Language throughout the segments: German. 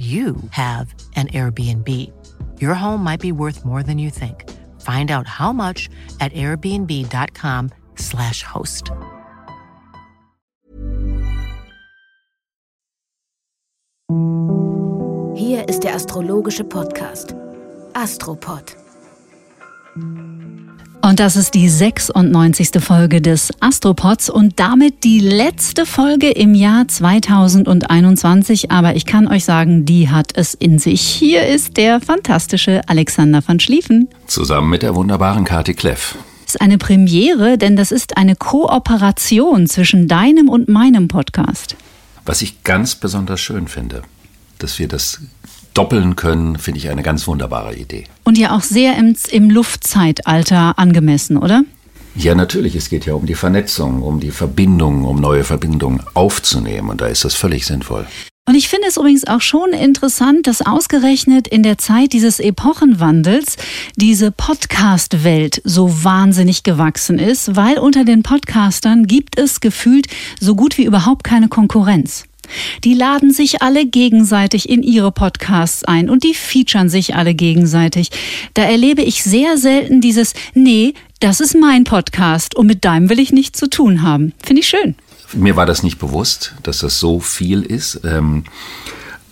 you have an Airbnb. Your home might be worth more than you think. Find out how much at airbnb.com/slash host. Hier ist der astrologische Podcast Astropod. Und das ist die 96. Folge des Astropods und damit die letzte Folge im Jahr 2021. Aber ich kann euch sagen, die hat es in sich. Hier ist der fantastische Alexander van Schlieffen. Zusammen mit der wunderbaren Kati Kleff. Das ist eine Premiere, denn das ist eine Kooperation zwischen deinem und meinem Podcast. Was ich ganz besonders schön finde, dass wir das doppeln können, finde ich eine ganz wunderbare Idee. Und ja auch sehr im, im Luftzeitalter angemessen, oder? Ja, natürlich. Es geht ja um die Vernetzung, um die Verbindung, um neue Verbindungen aufzunehmen. Und da ist das völlig sinnvoll. Und ich finde es übrigens auch schon interessant, dass ausgerechnet in der Zeit dieses Epochenwandels diese Podcast-Welt so wahnsinnig gewachsen ist, weil unter den Podcastern gibt es gefühlt so gut wie überhaupt keine Konkurrenz. Die laden sich alle gegenseitig in ihre Podcasts ein und die featuren sich alle gegenseitig. Da erlebe ich sehr selten dieses, nee, das ist mein Podcast und mit deinem will ich nichts zu tun haben. Finde ich schön. Mir war das nicht bewusst, dass das so viel ist. Ähm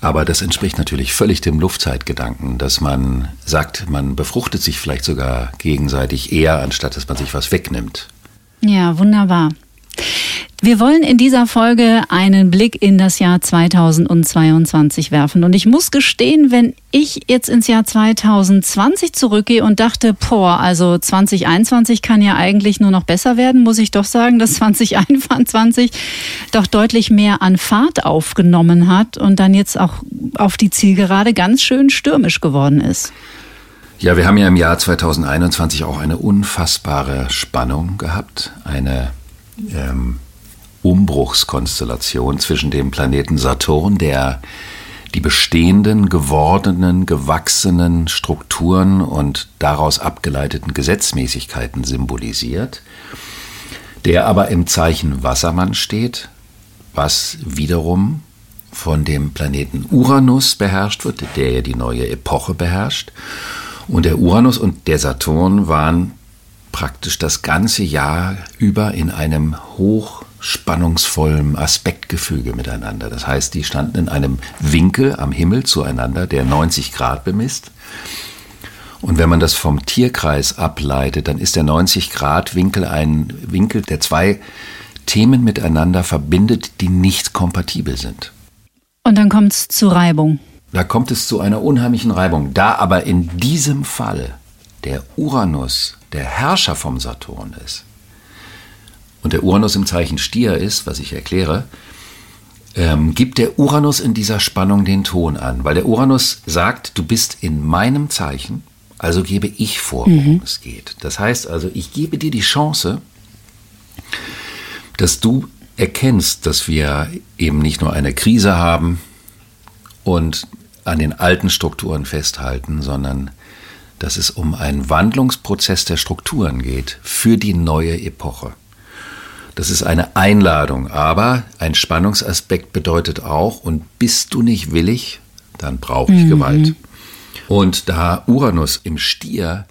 aber das entspricht natürlich völlig dem Luftzeitgedanken, dass man sagt, man befruchtet sich vielleicht sogar gegenseitig eher, anstatt dass man sich was wegnimmt. Ja, wunderbar. Wir wollen in dieser Folge einen Blick in das Jahr 2022 werfen. Und ich muss gestehen, wenn ich jetzt ins Jahr 2020 zurückgehe und dachte, boah, also 2021 kann ja eigentlich nur noch besser werden, muss ich doch sagen, dass 2021 doch deutlich mehr an Fahrt aufgenommen hat und dann jetzt auch auf die Zielgerade ganz schön stürmisch geworden ist. Ja, wir haben ja im Jahr 2021 auch eine unfassbare Spannung gehabt, eine ähm, Umbruchskonstellation zwischen dem Planeten Saturn, der die bestehenden, gewordenen, gewachsenen Strukturen und daraus abgeleiteten Gesetzmäßigkeiten symbolisiert, der aber im Zeichen Wassermann steht, was wiederum von dem Planeten Uranus beherrscht wird, der ja die neue Epoche beherrscht. Und der Uranus und der Saturn waren praktisch das ganze Jahr über in einem hochspannungsvollen Aspektgefüge miteinander. Das heißt, die standen in einem Winkel am Himmel zueinander, der 90 Grad bemisst. Und wenn man das vom Tierkreis ableitet, dann ist der 90 Grad Winkel ein Winkel, der zwei Themen miteinander verbindet, die nicht kompatibel sind. Und dann kommt es zu Reibung. Da kommt es zu einer unheimlichen Reibung. Da aber in diesem Fall der Uranus der Herrscher vom Saturn ist und der Uranus im Zeichen Stier ist, was ich erkläre, ähm, gibt der Uranus in dieser Spannung den Ton an, weil der Uranus sagt, du bist in meinem Zeichen, also gebe ich vor, worum mhm. es geht. Das heißt also, ich gebe dir die Chance, dass du erkennst, dass wir eben nicht nur eine Krise haben und an den alten Strukturen festhalten, sondern dass es um einen Wandlungsprozess der Strukturen geht für die neue Epoche. Das ist eine Einladung, aber ein Spannungsaspekt bedeutet auch, und bist du nicht willig, dann brauche ich mhm. Gewalt. Und da Uranus im Stier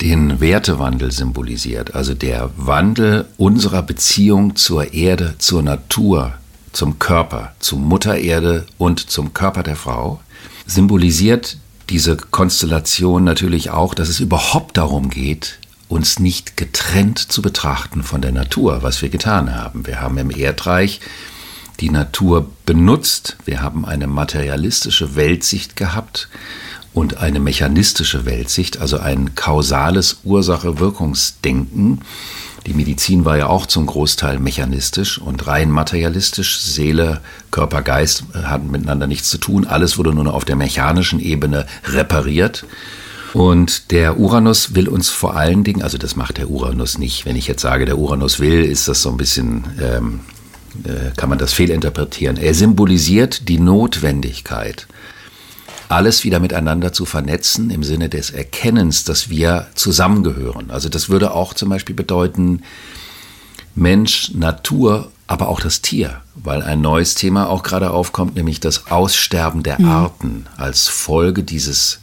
den Wertewandel symbolisiert, also der Wandel unserer Beziehung zur Erde, zur Natur, zum Körper, zur Mutter Erde und zum Körper der Frau, symbolisiert diese Konstellation natürlich auch, dass es überhaupt darum geht, uns nicht getrennt zu betrachten von der Natur, was wir getan haben. Wir haben im Erdreich die Natur benutzt, wir haben eine materialistische Weltsicht gehabt und eine mechanistische Weltsicht, also ein kausales Ursache-Wirkungsdenken. Die Medizin war ja auch zum Großteil mechanistisch und rein materialistisch. Seele, Körper, Geist hatten miteinander nichts zu tun. Alles wurde nur noch auf der mechanischen Ebene repariert. Und der Uranus will uns vor allen Dingen, also das macht der Uranus nicht. Wenn ich jetzt sage, der Uranus will, ist das so ein bisschen, ähm, äh, kann man das fehlinterpretieren. Er symbolisiert die Notwendigkeit, alles wieder miteinander zu vernetzen im Sinne des Erkennens, dass wir zusammengehören. Also das würde auch zum Beispiel bedeuten, Mensch, Natur, aber auch das Tier, weil ein neues Thema auch gerade aufkommt, nämlich das Aussterben der mhm. Arten als Folge dieses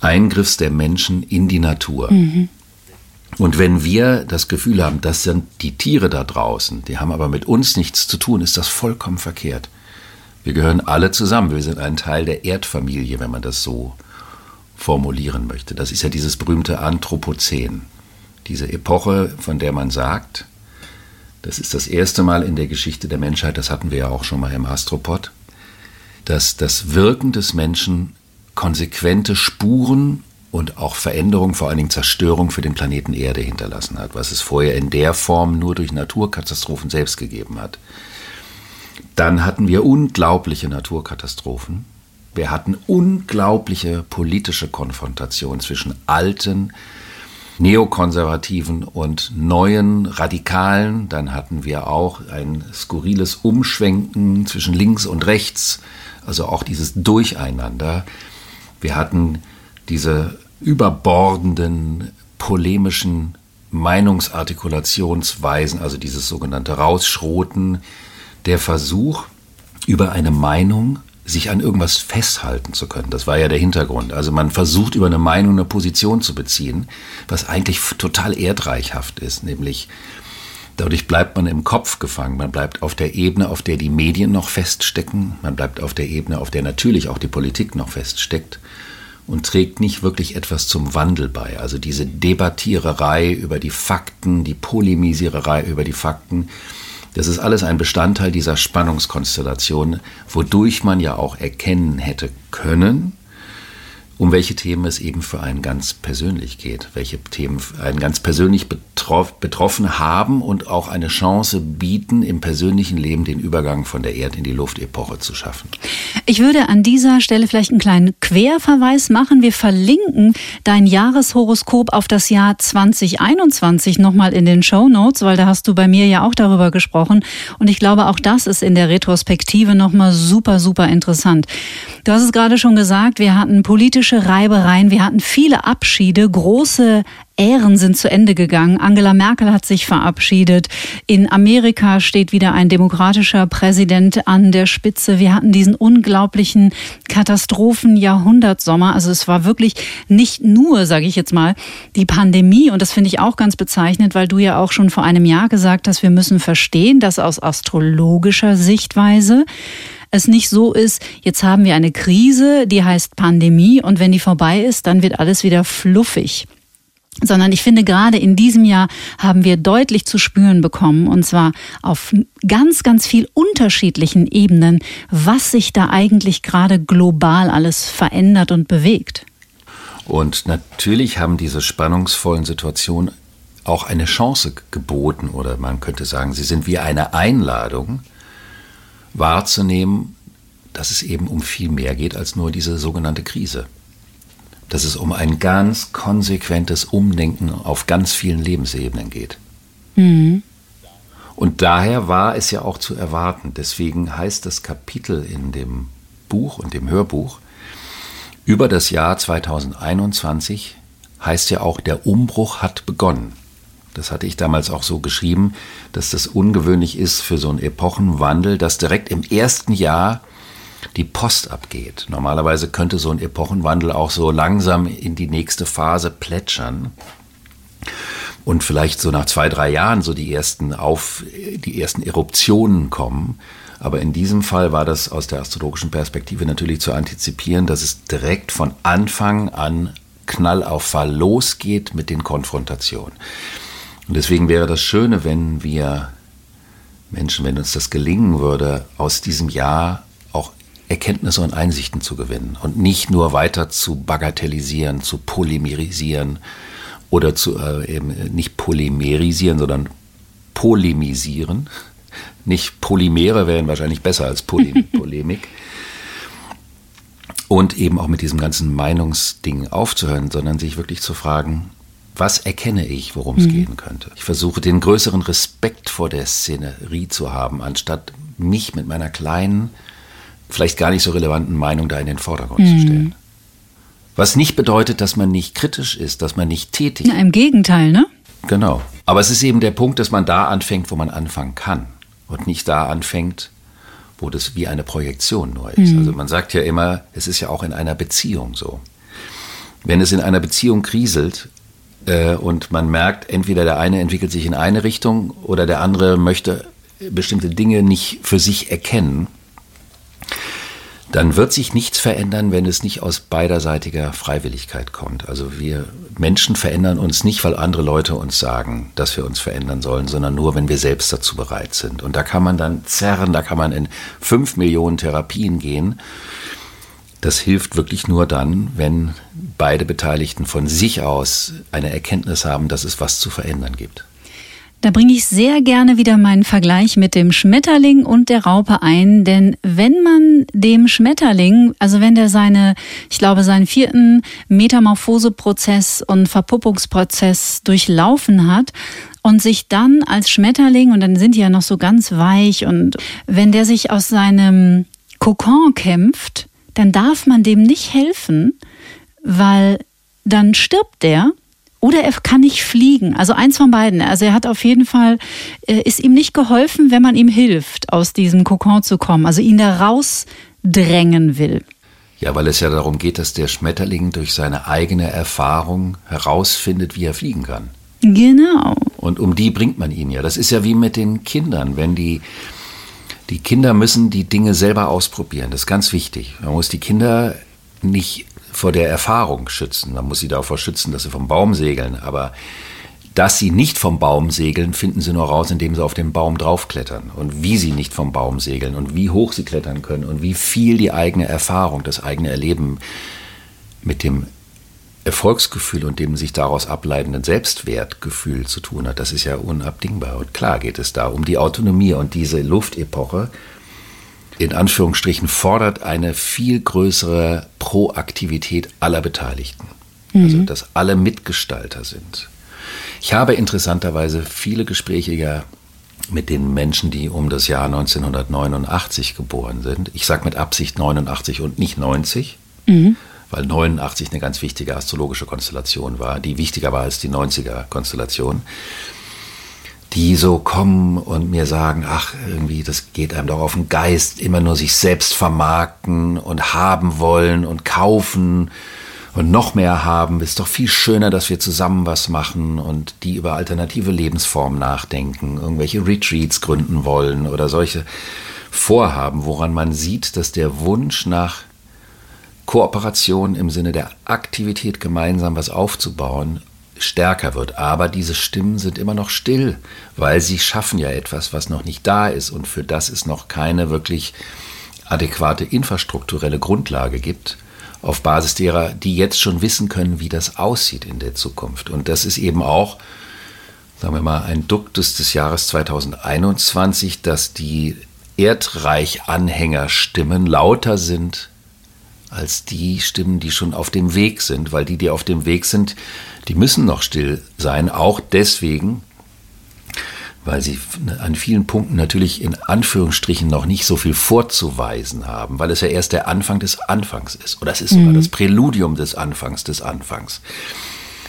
Eingriffs der Menschen in die Natur. Mhm. Und wenn wir das Gefühl haben, das sind die Tiere da draußen, die haben aber mit uns nichts zu tun, ist das vollkommen verkehrt. Wir gehören alle zusammen. Wir sind ein Teil der Erdfamilie, wenn man das so formulieren möchte. Das ist ja dieses berühmte Anthropozän. Diese Epoche, von der man sagt, das ist das erste Mal in der Geschichte der Menschheit, das hatten wir ja auch schon mal im Astropod, dass das Wirken des Menschen konsequente Spuren und auch Veränderung, vor allen Dingen Zerstörung für den Planeten Erde hinterlassen hat, was es vorher in der Form nur durch Naturkatastrophen selbst gegeben hat. Dann hatten wir unglaubliche Naturkatastrophen. Wir hatten unglaubliche politische Konfrontationen zwischen alten, neokonservativen und neuen Radikalen. Dann hatten wir auch ein skurriles Umschwenken zwischen links und rechts, also auch dieses Durcheinander. Wir hatten diese überbordenden polemischen Meinungsartikulationsweisen, also dieses sogenannte Rausschroten, der Versuch, über eine Meinung sich an irgendwas festhalten zu können. Das war ja der Hintergrund. Also man versucht über eine Meinung eine Position zu beziehen, was eigentlich total erdreichhaft ist, nämlich dadurch bleibt man im Kopf gefangen, man bleibt auf der Ebene, auf der die Medien noch feststecken, man bleibt auf der Ebene, auf der natürlich auch die Politik noch feststeckt und trägt nicht wirklich etwas zum Wandel bei. Also diese Debattiererei über die Fakten, die Polemisiererei über die Fakten, das ist alles ein Bestandteil dieser Spannungskonstellation, wodurch man ja auch erkennen hätte können, um welche Themen es eben für einen ganz persönlich geht, welche Themen einen ganz persönlich betroff, betroffen haben und auch eine Chance bieten, im persönlichen Leben den Übergang von der Erd- in die Luftepoche zu schaffen. Ich würde an dieser Stelle vielleicht einen kleinen Querverweis machen. Wir verlinken dein Jahreshoroskop auf das Jahr 2021 nochmal in den Show Notes, weil da hast du bei mir ja auch darüber gesprochen. Und ich glaube, auch das ist in der Retrospektive nochmal super, super interessant. Du hast es gerade schon gesagt, wir hatten politische politische Reibereien. Wir hatten viele Abschiede, große Ähren sind zu Ende gegangen. Angela Merkel hat sich verabschiedet. In Amerika steht wieder ein demokratischer Präsident an der Spitze. Wir hatten diesen unglaublichen Katastrophen-Jahrhundertsommer. Also es war wirklich nicht nur, sage ich jetzt mal, die Pandemie. Und das finde ich auch ganz bezeichnend, weil du ja auch schon vor einem Jahr gesagt hast, wir müssen verstehen, dass aus astrologischer Sichtweise es nicht so ist, jetzt haben wir eine Krise, die heißt Pandemie und wenn die vorbei ist, dann wird alles wieder fluffig sondern ich finde, gerade in diesem Jahr haben wir deutlich zu spüren bekommen, und zwar auf ganz, ganz viel unterschiedlichen Ebenen, was sich da eigentlich gerade global alles verändert und bewegt. Und natürlich haben diese spannungsvollen Situationen auch eine Chance geboten, oder man könnte sagen, sie sind wie eine Einladung, wahrzunehmen, dass es eben um viel mehr geht als nur diese sogenannte Krise. Dass es um ein ganz konsequentes Umdenken auf ganz vielen Lebensebenen geht. Mhm. Und daher war es ja auch zu erwarten. Deswegen heißt das Kapitel in dem Buch und dem Hörbuch über das Jahr 2021 heißt ja auch, der Umbruch hat begonnen. Das hatte ich damals auch so geschrieben, dass das ungewöhnlich ist für so einen Epochenwandel, dass direkt im ersten Jahr die Post abgeht. Normalerweise könnte so ein Epochenwandel auch so langsam in die nächste Phase plätschern und vielleicht so nach zwei, drei Jahren so die ersten auf, die ersten Eruptionen kommen. Aber in diesem Fall war das aus der astrologischen Perspektive natürlich zu antizipieren, dass es direkt von Anfang an Knall auf Fall losgeht mit den Konfrontationen. Und deswegen wäre das Schöne, wenn wir Menschen, wenn uns das gelingen würde, aus diesem Jahr auch Erkenntnisse und Einsichten zu gewinnen und nicht nur weiter zu bagatellisieren, zu polemisieren oder zu äh, eben nicht polymerisieren, sondern polemisieren. Nicht Polymere wären wahrscheinlich besser als Poly Polemik. Und eben auch mit diesem ganzen Meinungsding aufzuhören, sondern sich wirklich zu fragen, was erkenne ich, worum es mhm. gehen könnte. Ich versuche den größeren Respekt vor der Szenerie zu haben, anstatt mich mit meiner kleinen, vielleicht gar nicht so relevanten Meinung da in den Vordergrund mhm. zu stellen. Was nicht bedeutet, dass man nicht kritisch ist, dass man nicht tätig ist. Im Gegenteil, ne? Genau. Aber es ist eben der Punkt, dass man da anfängt, wo man anfangen kann und nicht da anfängt, wo das wie eine Projektion nur ist. Mhm. Also man sagt ja immer, es ist ja auch in einer Beziehung so. Wenn es in einer Beziehung kriselt und man merkt, entweder der eine entwickelt sich in eine Richtung oder der andere möchte bestimmte Dinge nicht für sich erkennen, dann wird sich nichts verändern, wenn es nicht aus beiderseitiger Freiwilligkeit kommt. Also wir Menschen verändern uns nicht, weil andere Leute uns sagen, dass wir uns verändern sollen, sondern nur, wenn wir selbst dazu bereit sind. Und da kann man dann zerren, da kann man in fünf Millionen Therapien gehen. Das hilft wirklich nur dann, wenn beide Beteiligten von sich aus eine Erkenntnis haben, dass es was zu verändern gibt. Da bringe ich sehr gerne wieder meinen Vergleich mit dem Schmetterling und der Raupe ein, denn wenn man dem Schmetterling, also wenn der seine, ich glaube, seinen vierten Metamorphoseprozess und Verpuppungsprozess durchlaufen hat und sich dann als Schmetterling, und dann sind die ja noch so ganz weich, und wenn der sich aus seinem Kokon kämpft, dann darf man dem nicht helfen, weil dann stirbt der oder er kann nicht fliegen. Also eins von beiden. Also er hat auf jeden Fall, äh, ist ihm nicht geholfen, wenn man ihm hilft, aus diesem Kokon zu kommen. Also ihn da rausdrängen will. Ja, weil es ja darum geht, dass der Schmetterling durch seine eigene Erfahrung herausfindet, wie er fliegen kann. Genau. Und um die bringt man ihn ja. Das ist ja wie mit den Kindern. Wenn die, die Kinder müssen die Dinge selber ausprobieren. Das ist ganz wichtig. Man muss die Kinder nicht vor der Erfahrung schützen. Man muss sie davor schützen, dass sie vom Baum segeln. Aber dass sie nicht vom Baum segeln, finden sie nur raus, indem sie auf den Baum draufklettern. Und wie sie nicht vom Baum segeln und wie hoch sie klettern können und wie viel die eigene Erfahrung, das eigene Erleben mit dem Erfolgsgefühl und dem sich daraus ableitenden Selbstwertgefühl zu tun hat, das ist ja unabdingbar. Und klar geht es da um die Autonomie und diese Luftepoche in Anführungsstrichen fordert eine viel größere Proaktivität aller Beteiligten. Mhm. Also, dass alle Mitgestalter sind. Ich habe interessanterweise viele Gespräche ja mit den Menschen, die um das Jahr 1989 geboren sind. Ich sage mit Absicht 89 und nicht 90, mhm. weil 89 eine ganz wichtige astrologische Konstellation war, die wichtiger war als die 90er-Konstellation die so kommen und mir sagen, ach, irgendwie, das geht einem doch auf den Geist, immer nur sich selbst vermarkten und haben wollen und kaufen und noch mehr haben. Ist doch viel schöner, dass wir zusammen was machen und die über alternative Lebensformen nachdenken, irgendwelche Retreats gründen wollen oder solche Vorhaben, woran man sieht, dass der Wunsch nach Kooperation im Sinne der Aktivität gemeinsam was aufzubauen stärker wird. Aber diese Stimmen sind immer noch still, weil sie schaffen ja etwas, was noch nicht da ist und für das es noch keine wirklich adäquate infrastrukturelle Grundlage gibt, auf Basis derer die jetzt schon wissen können, wie das aussieht in der Zukunft. Und das ist eben auch, sagen wir mal, ein Duktus des Jahres 2021, dass die Erdreich-Anhängerstimmen lauter sind als die Stimmen, die schon auf dem Weg sind, weil die, die auf dem Weg sind, die müssen noch still sein, auch deswegen, weil sie an vielen Punkten natürlich in Anführungsstrichen noch nicht so viel vorzuweisen haben, weil es ja erst der Anfang des Anfangs ist. Oder es ist sogar mhm. das Präludium des Anfangs des Anfangs.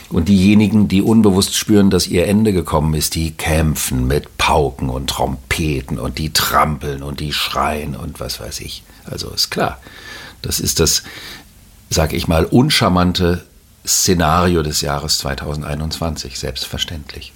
Und diejenigen, die unbewusst spüren, dass ihr Ende gekommen ist, die kämpfen mit Pauken und Trompeten und die trampeln und die schreien und was weiß ich. Also ist klar. Das ist das, sage ich mal, uncharmante Szenario des Jahres 2021, selbstverständlich.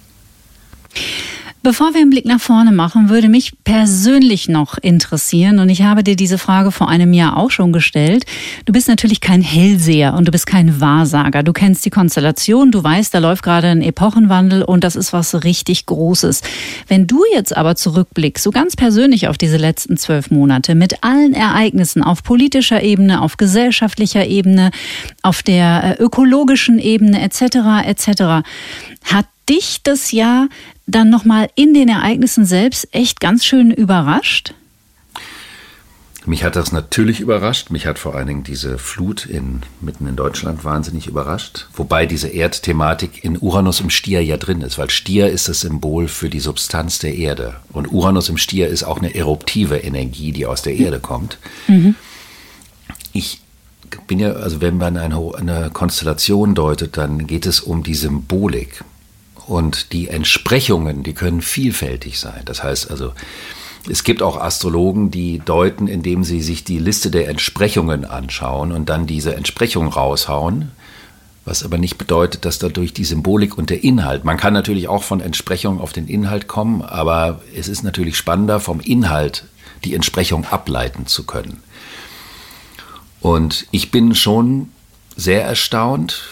Bevor wir einen Blick nach vorne machen, würde mich persönlich noch interessieren, und ich habe dir diese Frage vor einem Jahr auch schon gestellt. Du bist natürlich kein Hellseher und du bist kein Wahrsager. Du kennst die Konstellation, du weißt, da läuft gerade ein Epochenwandel und das ist was richtig Großes. Wenn du jetzt aber zurückblickst, so ganz persönlich auf diese letzten zwölf Monate, mit allen Ereignissen auf politischer Ebene, auf gesellschaftlicher Ebene, auf der äh, ökologischen Ebene etc. etc., hat dich das Jahr dann nochmal in den Ereignissen selbst echt ganz schön überrascht? Mich hat das natürlich überrascht. Mich hat vor allen Dingen diese Flut in, mitten in Deutschland wahnsinnig überrascht. Wobei diese Erdthematik in Uranus im Stier ja drin ist, weil Stier ist das Symbol für die Substanz der Erde. Und Uranus im Stier ist auch eine eruptive Energie, die aus der Erde kommt. Mhm. Ich bin ja, also wenn man eine, eine Konstellation deutet, dann geht es um die Symbolik. Und die Entsprechungen, die können vielfältig sein. Das heißt also, es gibt auch Astrologen, die deuten, indem sie sich die Liste der Entsprechungen anschauen und dann diese Entsprechung raushauen, was aber nicht bedeutet, dass dadurch die Symbolik und der Inhalt, man kann natürlich auch von Entsprechung auf den Inhalt kommen, aber es ist natürlich spannender, vom Inhalt die Entsprechung ableiten zu können. Und ich bin schon sehr erstaunt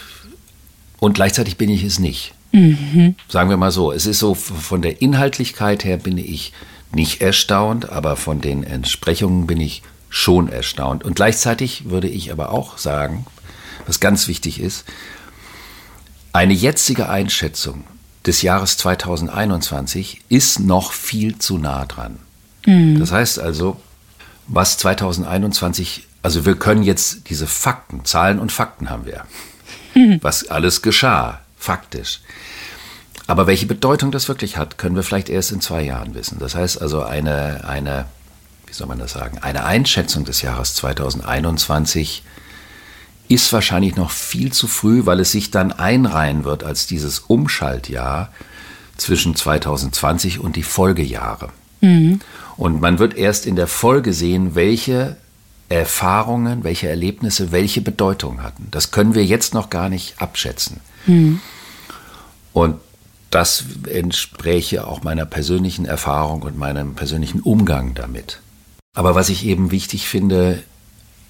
und gleichzeitig bin ich es nicht. Mhm. Sagen wir mal so, es ist so, von der Inhaltlichkeit her bin ich nicht erstaunt, aber von den Entsprechungen bin ich schon erstaunt. Und gleichzeitig würde ich aber auch sagen, was ganz wichtig ist, eine jetzige Einschätzung des Jahres 2021 ist noch viel zu nah dran. Mhm. Das heißt also, was 2021, also wir können jetzt diese Fakten, Zahlen und Fakten haben wir, mhm. was alles geschah, faktisch. Aber welche Bedeutung das wirklich hat, können wir vielleicht erst in zwei Jahren wissen. Das heißt also eine, eine wie soll man das sagen, eine Einschätzung des Jahres 2021 ist wahrscheinlich noch viel zu früh, weil es sich dann einreihen wird als dieses Umschaltjahr zwischen 2020 und die Folgejahre. Mhm. Und man wird erst in der Folge sehen, welche Erfahrungen, welche Erlebnisse, welche Bedeutung hatten. Das können wir jetzt noch gar nicht abschätzen. Mhm. Und das entspräche auch meiner persönlichen Erfahrung und meinem persönlichen Umgang damit. Aber was ich eben wichtig finde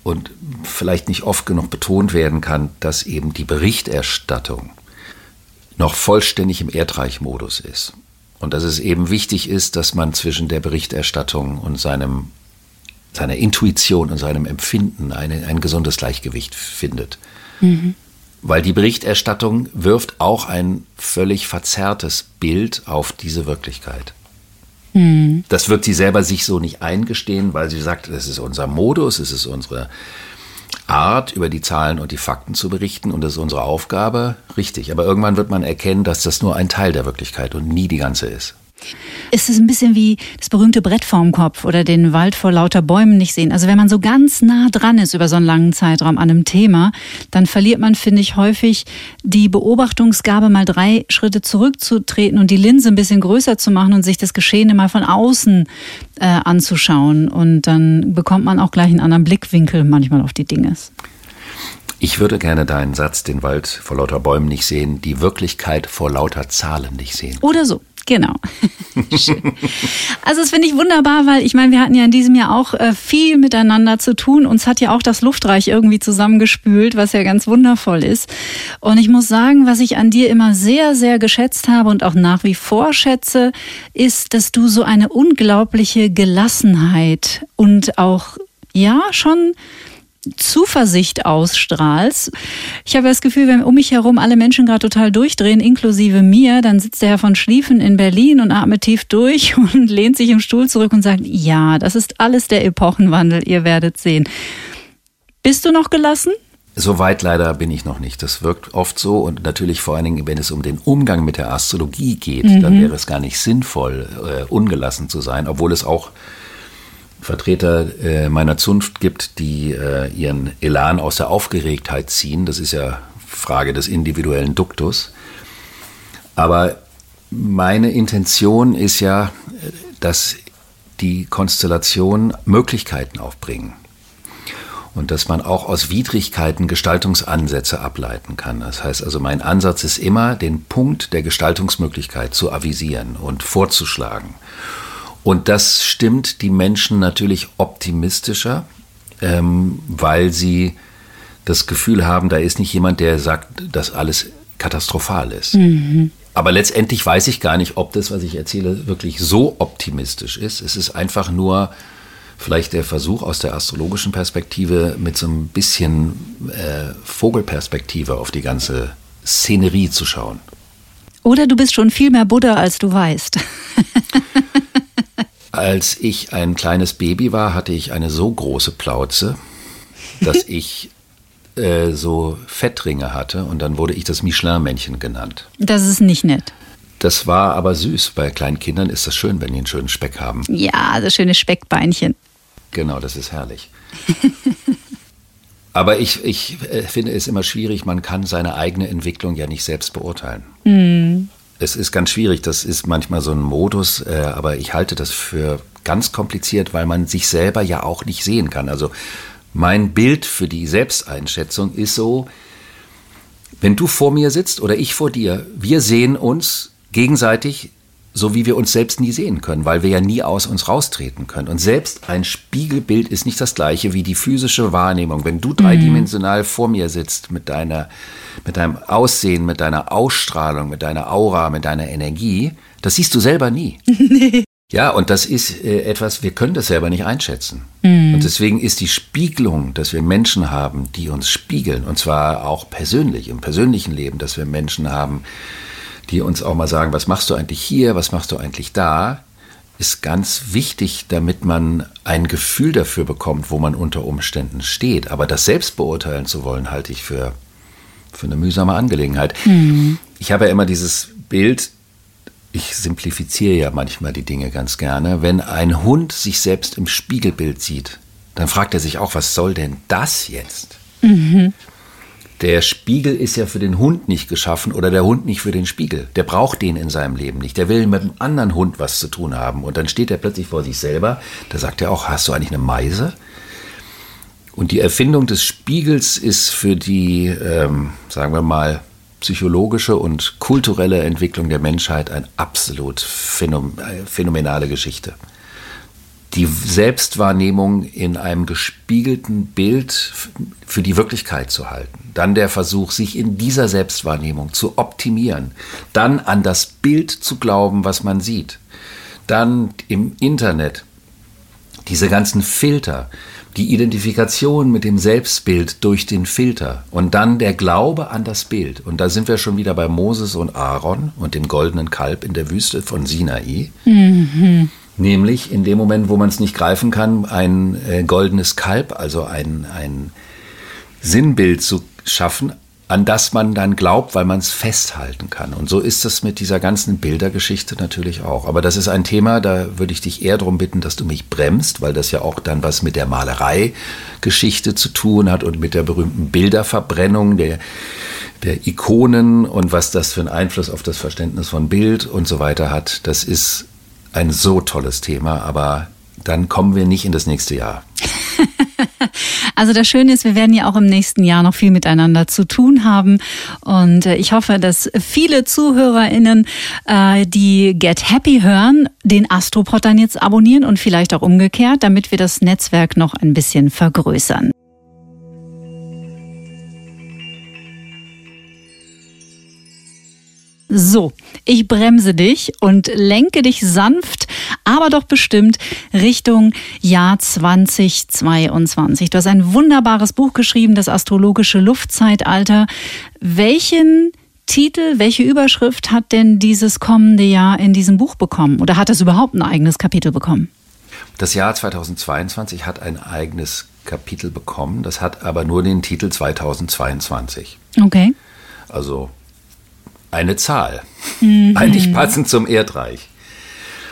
und vielleicht nicht oft genug betont werden kann, dass eben die Berichterstattung noch vollständig im Erdreichmodus ist. Und dass es eben wichtig ist, dass man zwischen der Berichterstattung und seinem, seiner Intuition und seinem Empfinden eine, ein gesundes Gleichgewicht findet. Mhm weil die Berichterstattung wirft auch ein völlig verzerrtes Bild auf diese Wirklichkeit. Mhm. Das wird sie selber sich so nicht eingestehen, weil sie sagt, das ist unser Modus, es ist unsere Art, über die Zahlen und die Fakten zu berichten und das ist unsere Aufgabe, richtig. Aber irgendwann wird man erkennen, dass das nur ein Teil der Wirklichkeit und nie die ganze ist. Ist es ein bisschen wie das berühmte Brett vorm Kopf oder den Wald vor lauter Bäumen nicht sehen? Also wenn man so ganz nah dran ist über so einen langen Zeitraum an einem Thema, dann verliert man, finde ich, häufig die Beobachtungsgabe, mal drei Schritte zurückzutreten und die Linse ein bisschen größer zu machen und sich das Geschehene mal von außen äh, anzuschauen. Und dann bekommt man auch gleich einen anderen Blickwinkel manchmal auf die Dinge. Ich würde gerne deinen Satz, den Wald vor lauter Bäumen nicht sehen, die Wirklichkeit vor lauter Zahlen nicht sehen. Oder so. Genau. also das finde ich wunderbar, weil ich meine, wir hatten ja in diesem Jahr auch äh, viel miteinander zu tun. Uns hat ja auch das Luftreich irgendwie zusammengespült, was ja ganz wundervoll ist. Und ich muss sagen, was ich an dir immer sehr, sehr geschätzt habe und auch nach wie vor schätze, ist, dass du so eine unglaubliche Gelassenheit und auch ja schon Zuversicht ausstrahlst. Ich habe das Gefühl, wenn um mich herum alle Menschen gerade total durchdrehen, inklusive mir, dann sitzt der Herr von Schlieffen in Berlin und atmet tief durch und lehnt sich im Stuhl zurück und sagt, ja, das ist alles der Epochenwandel, ihr werdet sehen. Bist du noch gelassen? So weit leider bin ich noch nicht. Das wirkt oft so und natürlich vor allen Dingen, wenn es um den Umgang mit der Astrologie geht, mhm. dann wäre es gar nicht sinnvoll, äh, ungelassen zu sein, obwohl es auch Vertreter äh, meiner Zunft gibt, die äh, ihren Elan aus der Aufgeregtheit ziehen. Das ist ja Frage des individuellen Duktus. Aber meine Intention ist ja, dass die Konstellation Möglichkeiten aufbringen. und dass man auch aus Widrigkeiten Gestaltungsansätze ableiten kann. Das heißt also, mein Ansatz ist immer, den Punkt der Gestaltungsmöglichkeit zu avisieren und vorzuschlagen. Und das stimmt die Menschen natürlich optimistischer, ähm, weil sie das Gefühl haben, da ist nicht jemand, der sagt, dass alles katastrophal ist. Mhm. Aber letztendlich weiß ich gar nicht, ob das, was ich erzähle, wirklich so optimistisch ist. Es ist einfach nur vielleicht der Versuch aus der astrologischen Perspektive mit so ein bisschen äh, Vogelperspektive auf die ganze Szenerie zu schauen. Oder du bist schon viel mehr Buddha, als du weißt. als ich ein kleines Baby war, hatte ich eine so große Plauze, dass ich äh, so Fettringe hatte und dann wurde ich das Michelin-Männchen genannt. Das ist nicht nett. Das war aber süß. Bei kleinen Kindern ist das schön, wenn die einen schönen Speck haben. Ja, das schöne Speckbeinchen. Genau, das ist herrlich. aber ich, ich äh, finde es immer schwierig, man kann seine eigene Entwicklung ja nicht selbst beurteilen. Mm. Es ist ganz schwierig, das ist manchmal so ein Modus, äh, aber ich halte das für ganz kompliziert, weil man sich selber ja auch nicht sehen kann. Also mein Bild für die Selbsteinschätzung ist so, wenn du vor mir sitzt oder ich vor dir, wir sehen uns gegenseitig so wie wir uns selbst nie sehen können, weil wir ja nie aus uns raustreten können. Und selbst ein Spiegelbild ist nicht das gleiche wie die physische Wahrnehmung. Wenn du dreidimensional mhm. vor mir sitzt mit deiner, mit deinem Aussehen, mit deiner Ausstrahlung, mit deiner Aura, mit deiner Energie, das siehst du selber nie. nee. Ja, und das ist äh, etwas, wir können das selber nicht einschätzen. Mhm. Und deswegen ist die Spiegelung, dass wir Menschen haben, die uns spiegeln, und zwar auch persönlich, im persönlichen Leben, dass wir Menschen haben, die uns auch mal sagen, was machst du eigentlich hier, was machst du eigentlich da, ist ganz wichtig, damit man ein Gefühl dafür bekommt, wo man unter Umständen steht. Aber das selbst beurteilen zu wollen, halte ich für, für eine mühsame Angelegenheit. Mhm. Ich habe ja immer dieses Bild, ich simplifiziere ja manchmal die Dinge ganz gerne, wenn ein Hund sich selbst im Spiegelbild sieht, dann fragt er sich auch, was soll denn das jetzt? Mhm. Der Spiegel ist ja für den Hund nicht geschaffen oder der Hund nicht für den Spiegel. Der braucht den in seinem Leben nicht. Der will mit einem anderen Hund was zu tun haben. Und dann steht er plötzlich vor sich selber. Da sagt er auch, hast du eigentlich eine Meise? Und die Erfindung des Spiegels ist für die, ähm, sagen wir mal, psychologische und kulturelle Entwicklung der Menschheit eine absolut äh, phänomenale Geschichte. Die Selbstwahrnehmung in einem gespiegelten Bild für die Wirklichkeit zu halten. Dann der Versuch, sich in dieser Selbstwahrnehmung zu optimieren. Dann an das Bild zu glauben, was man sieht. Dann im Internet diese ganzen Filter, die Identifikation mit dem Selbstbild durch den Filter und dann der Glaube an das Bild. Und da sind wir schon wieder bei Moses und Aaron und dem goldenen Kalb in der Wüste von Sinai. Mhm. Nämlich in dem Moment, wo man es nicht greifen kann, ein äh, goldenes Kalb, also ein, ein Sinnbild zu schaffen, an das man dann glaubt, weil man es festhalten kann. Und so ist es mit dieser ganzen Bildergeschichte natürlich auch. Aber das ist ein Thema, da würde ich dich eher darum bitten, dass du mich bremst, weil das ja auch dann was mit der Malereigeschichte zu tun hat und mit der berühmten Bilderverbrennung der, der Ikonen und was das für einen Einfluss auf das Verständnis von Bild und so weiter hat. Das ist ein so tolles Thema, aber dann kommen wir nicht in das nächste Jahr. Also das Schöne ist, wir werden ja auch im nächsten Jahr noch viel miteinander zu tun haben. Und äh, ich hoffe, dass viele ZuhörerInnen, äh, die Get Happy hören, den Astropod dann jetzt abonnieren und vielleicht auch umgekehrt, damit wir das Netzwerk noch ein bisschen vergrößern. So, ich bremse dich und lenke dich sanft, aber doch bestimmt Richtung Jahr 2022. Du hast ein wunderbares Buch geschrieben, das astrologische Luftzeitalter. Welchen Titel, welche Überschrift hat denn dieses kommende Jahr in diesem Buch bekommen? Oder hat es überhaupt ein eigenes Kapitel bekommen? Das Jahr 2022 hat ein eigenes Kapitel bekommen. Das hat aber nur den Titel 2022. Okay. Also eine Zahl. Mhm. Eigentlich passend zum Erdreich.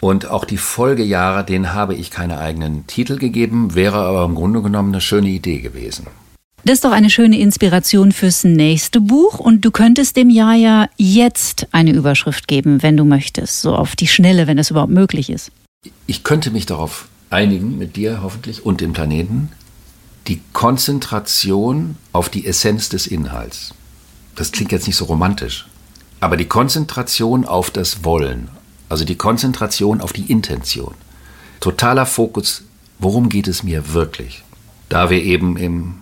Und auch die Folgejahre, denen habe ich keine eigenen Titel gegeben, wäre aber im Grunde genommen eine schöne Idee gewesen. Das ist doch eine schöne Inspiration fürs nächste Buch und du könntest dem Jahr ja jetzt eine Überschrift geben, wenn du möchtest, so auf die Schnelle, wenn es überhaupt möglich ist. Ich könnte mich darauf einigen, mit dir hoffentlich und dem Planeten, die Konzentration auf die Essenz des Inhalts. Das klingt jetzt nicht so romantisch, aber die Konzentration auf das Wollen, also die Konzentration auf die Intention. Totaler Fokus, worum geht es mir wirklich? Da wir eben im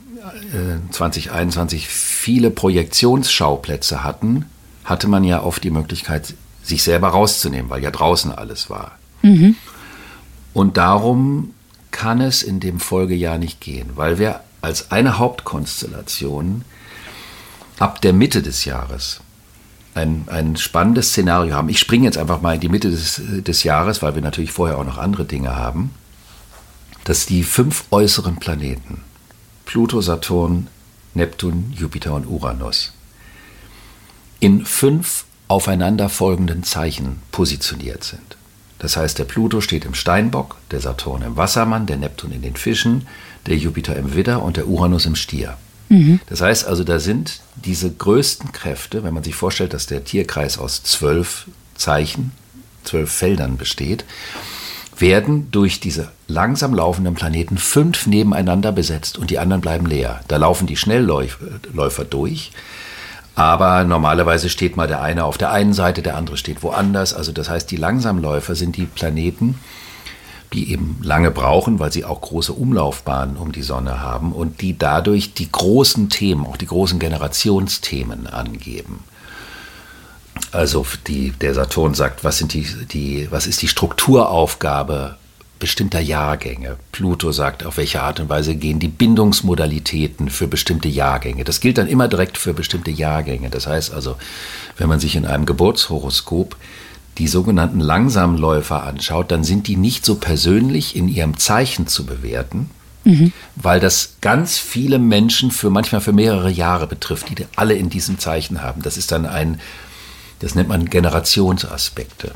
äh, 2021 viele Projektionsschauplätze hatten, hatte man ja oft die Möglichkeit, sich selber rauszunehmen, weil ja draußen alles war. Mhm. Und darum kann es in dem Folgejahr nicht gehen, weil wir als eine Hauptkonstellation ab der Mitte des Jahres ein, ein spannendes Szenario haben. Ich springe jetzt einfach mal in die Mitte des, des Jahres, weil wir natürlich vorher auch noch andere Dinge haben, dass die fünf äußeren Planeten, Pluto, Saturn, Neptun, Jupiter und Uranus, in fünf aufeinanderfolgenden Zeichen positioniert sind. Das heißt, der Pluto steht im Steinbock, der Saturn im Wassermann, der Neptun in den Fischen, der Jupiter im Widder und der Uranus im Stier. Mhm. Das heißt also, da sind diese größten Kräfte, wenn man sich vorstellt, dass der Tierkreis aus zwölf Zeichen, zwölf Feldern besteht, werden durch diese langsam laufenden Planeten fünf nebeneinander besetzt und die anderen bleiben leer. Da laufen die Schnellläufer durch aber normalerweise steht mal der eine auf der einen Seite, der andere steht woanders. Also das heißt, die Langsamläufer sind die Planeten, die eben lange brauchen, weil sie auch große Umlaufbahnen um die Sonne haben und die dadurch die großen Themen, auch die großen Generationsthemen angeben. Also die, der Saturn sagt, was, sind die, die, was ist die Strukturaufgabe bestimmter Jahrgänge. Pluto sagt, auf welche Art und Weise gehen die Bindungsmodalitäten für bestimmte Jahrgänge. Das gilt dann immer direkt für bestimmte Jahrgänge. Das heißt also, wenn man sich in einem Geburtshoroskop die sogenannten Langsamläufer anschaut, dann sind die nicht so persönlich in ihrem Zeichen zu bewerten, mhm. weil das ganz viele Menschen für manchmal für mehrere Jahre betrifft, die alle in diesem Zeichen haben. Das ist dann ein, das nennt man Generationsaspekte.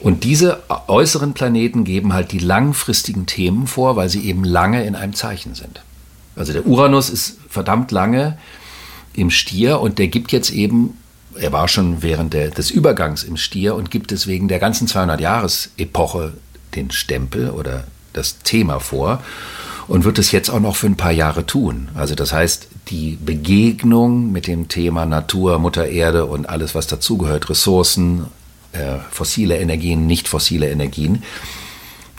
Und diese äußeren Planeten geben halt die langfristigen Themen vor, weil sie eben lange in einem Zeichen sind. Also der Uranus ist verdammt lange im Stier und der gibt jetzt eben, er war schon während der, des Übergangs im Stier und gibt deswegen der ganzen 200-Jahres-Epoche den Stempel oder das Thema vor und wird es jetzt auch noch für ein paar Jahre tun. Also das heißt, die Begegnung mit dem Thema Natur, Mutter Erde und alles, was dazugehört, Ressourcen, äh, fossile Energien, nicht fossile Energien.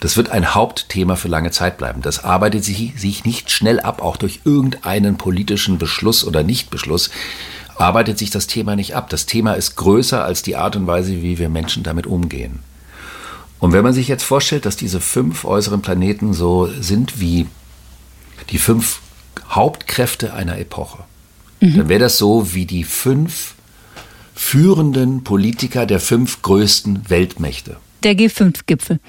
Das wird ein Hauptthema für lange Zeit bleiben. Das arbeitet sich, sich nicht schnell ab, auch durch irgendeinen politischen Beschluss oder Nichtbeschluss arbeitet sich das Thema nicht ab. Das Thema ist größer als die Art und Weise, wie wir Menschen damit umgehen. Und wenn man sich jetzt vorstellt, dass diese fünf äußeren Planeten so sind wie die fünf Hauptkräfte einer Epoche, mhm. dann wäre das so wie die fünf führenden Politiker der fünf größten Weltmächte. Der G5-Gipfel.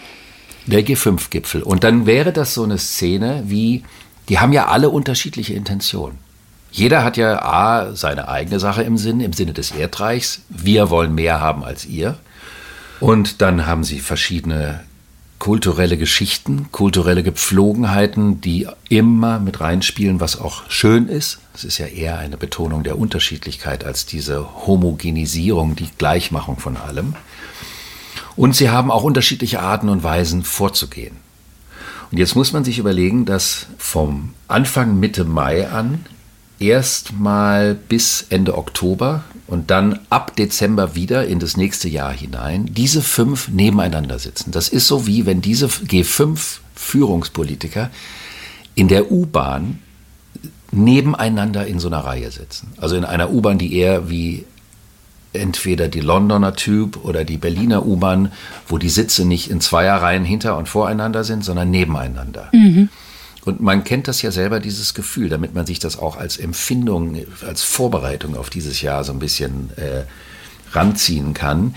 Der G5-Gipfel. Und dann wäre das so eine Szene wie, die haben ja alle unterschiedliche Intentionen. Jeder hat ja A, seine eigene Sache im Sinn, im Sinne des Erdreichs. Wir wollen mehr haben als ihr. Und dann haben sie verschiedene kulturelle Geschichten, kulturelle Gepflogenheiten, die immer mit reinspielen, was auch schön ist. Es ist ja eher eine Betonung der Unterschiedlichkeit als diese Homogenisierung, die Gleichmachung von allem. Und sie haben auch unterschiedliche Arten und Weisen vorzugehen. Und jetzt muss man sich überlegen, dass vom Anfang Mitte Mai an erstmal bis Ende Oktober und dann ab Dezember wieder in das nächste Jahr hinein diese fünf nebeneinander sitzen. Das ist so wie wenn diese G5 Führungspolitiker in der U-Bahn nebeneinander in so einer Reihe sitzen. Also in einer U-Bahn, die eher wie entweder die Londoner Typ oder die Berliner U-Bahn, wo die Sitze nicht in Zweierreihen hinter und voreinander sind, sondern nebeneinander. Mhm. Und man kennt das ja selber, dieses Gefühl, damit man sich das auch als Empfindung, als Vorbereitung auf dieses Jahr so ein bisschen äh, ranziehen kann.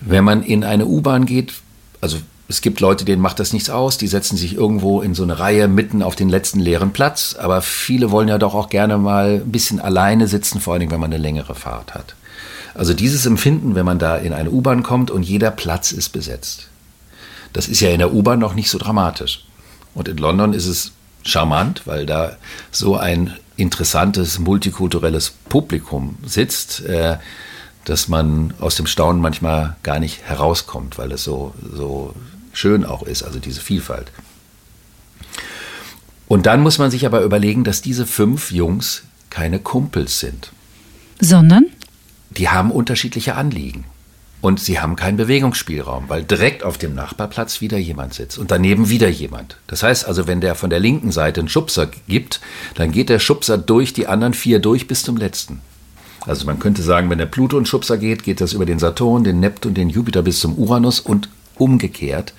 Wenn man in eine U-Bahn geht, also es gibt Leute, denen macht das nichts aus, die setzen sich irgendwo in so eine Reihe mitten auf den letzten leeren Platz, aber viele wollen ja doch auch gerne mal ein bisschen alleine sitzen, vor allem wenn man eine längere Fahrt hat. Also dieses Empfinden, wenn man da in eine U-Bahn kommt und jeder Platz ist besetzt. Das ist ja in der U-Bahn noch nicht so dramatisch. Und in London ist es charmant, weil da so ein interessantes, multikulturelles Publikum sitzt, äh, dass man aus dem Staunen manchmal gar nicht herauskommt, weil es so, so schön auch ist, also diese Vielfalt. Und dann muss man sich aber überlegen, dass diese fünf Jungs keine Kumpels sind. Sondern? Die haben unterschiedliche Anliegen. Und sie haben keinen Bewegungsspielraum, weil direkt auf dem Nachbarplatz wieder jemand sitzt und daneben wieder jemand. Das heißt also, wenn der von der linken Seite einen Schubser gibt, dann geht der Schubser durch die anderen vier durch bis zum letzten. Also man könnte sagen, wenn der Pluto einen Schubser geht, geht das über den Saturn, den Neptun, den Jupiter bis zum Uranus und umgekehrt.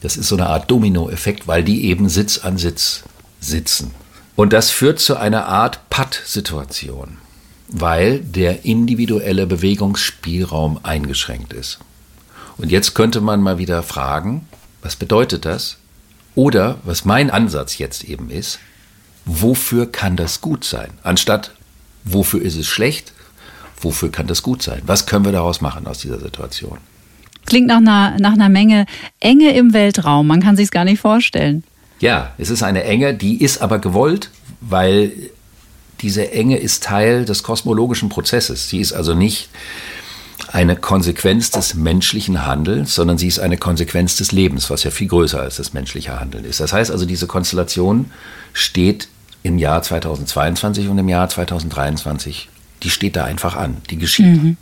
Das ist so eine Art Dominoeffekt, weil die eben Sitz an Sitz sitzen. Und das führt zu einer Art Patt-Situation weil der individuelle Bewegungsspielraum eingeschränkt ist. Und jetzt könnte man mal wieder fragen, was bedeutet das? Oder, was mein Ansatz jetzt eben ist, wofür kann das gut sein? Anstatt, wofür ist es schlecht? Wofür kann das gut sein? Was können wir daraus machen aus dieser Situation? Klingt nach einer, nach einer Menge Enge im Weltraum. Man kann sich es gar nicht vorstellen. Ja, es ist eine Enge, die ist aber gewollt, weil diese Enge ist Teil des kosmologischen Prozesses. Sie ist also nicht eine Konsequenz des menschlichen Handelns, sondern sie ist eine Konsequenz des Lebens, was ja viel größer als das menschliche Handeln ist. Das heißt also, diese Konstellation steht im Jahr 2022 und im Jahr 2023, die steht da einfach an, die geschieht. Mhm.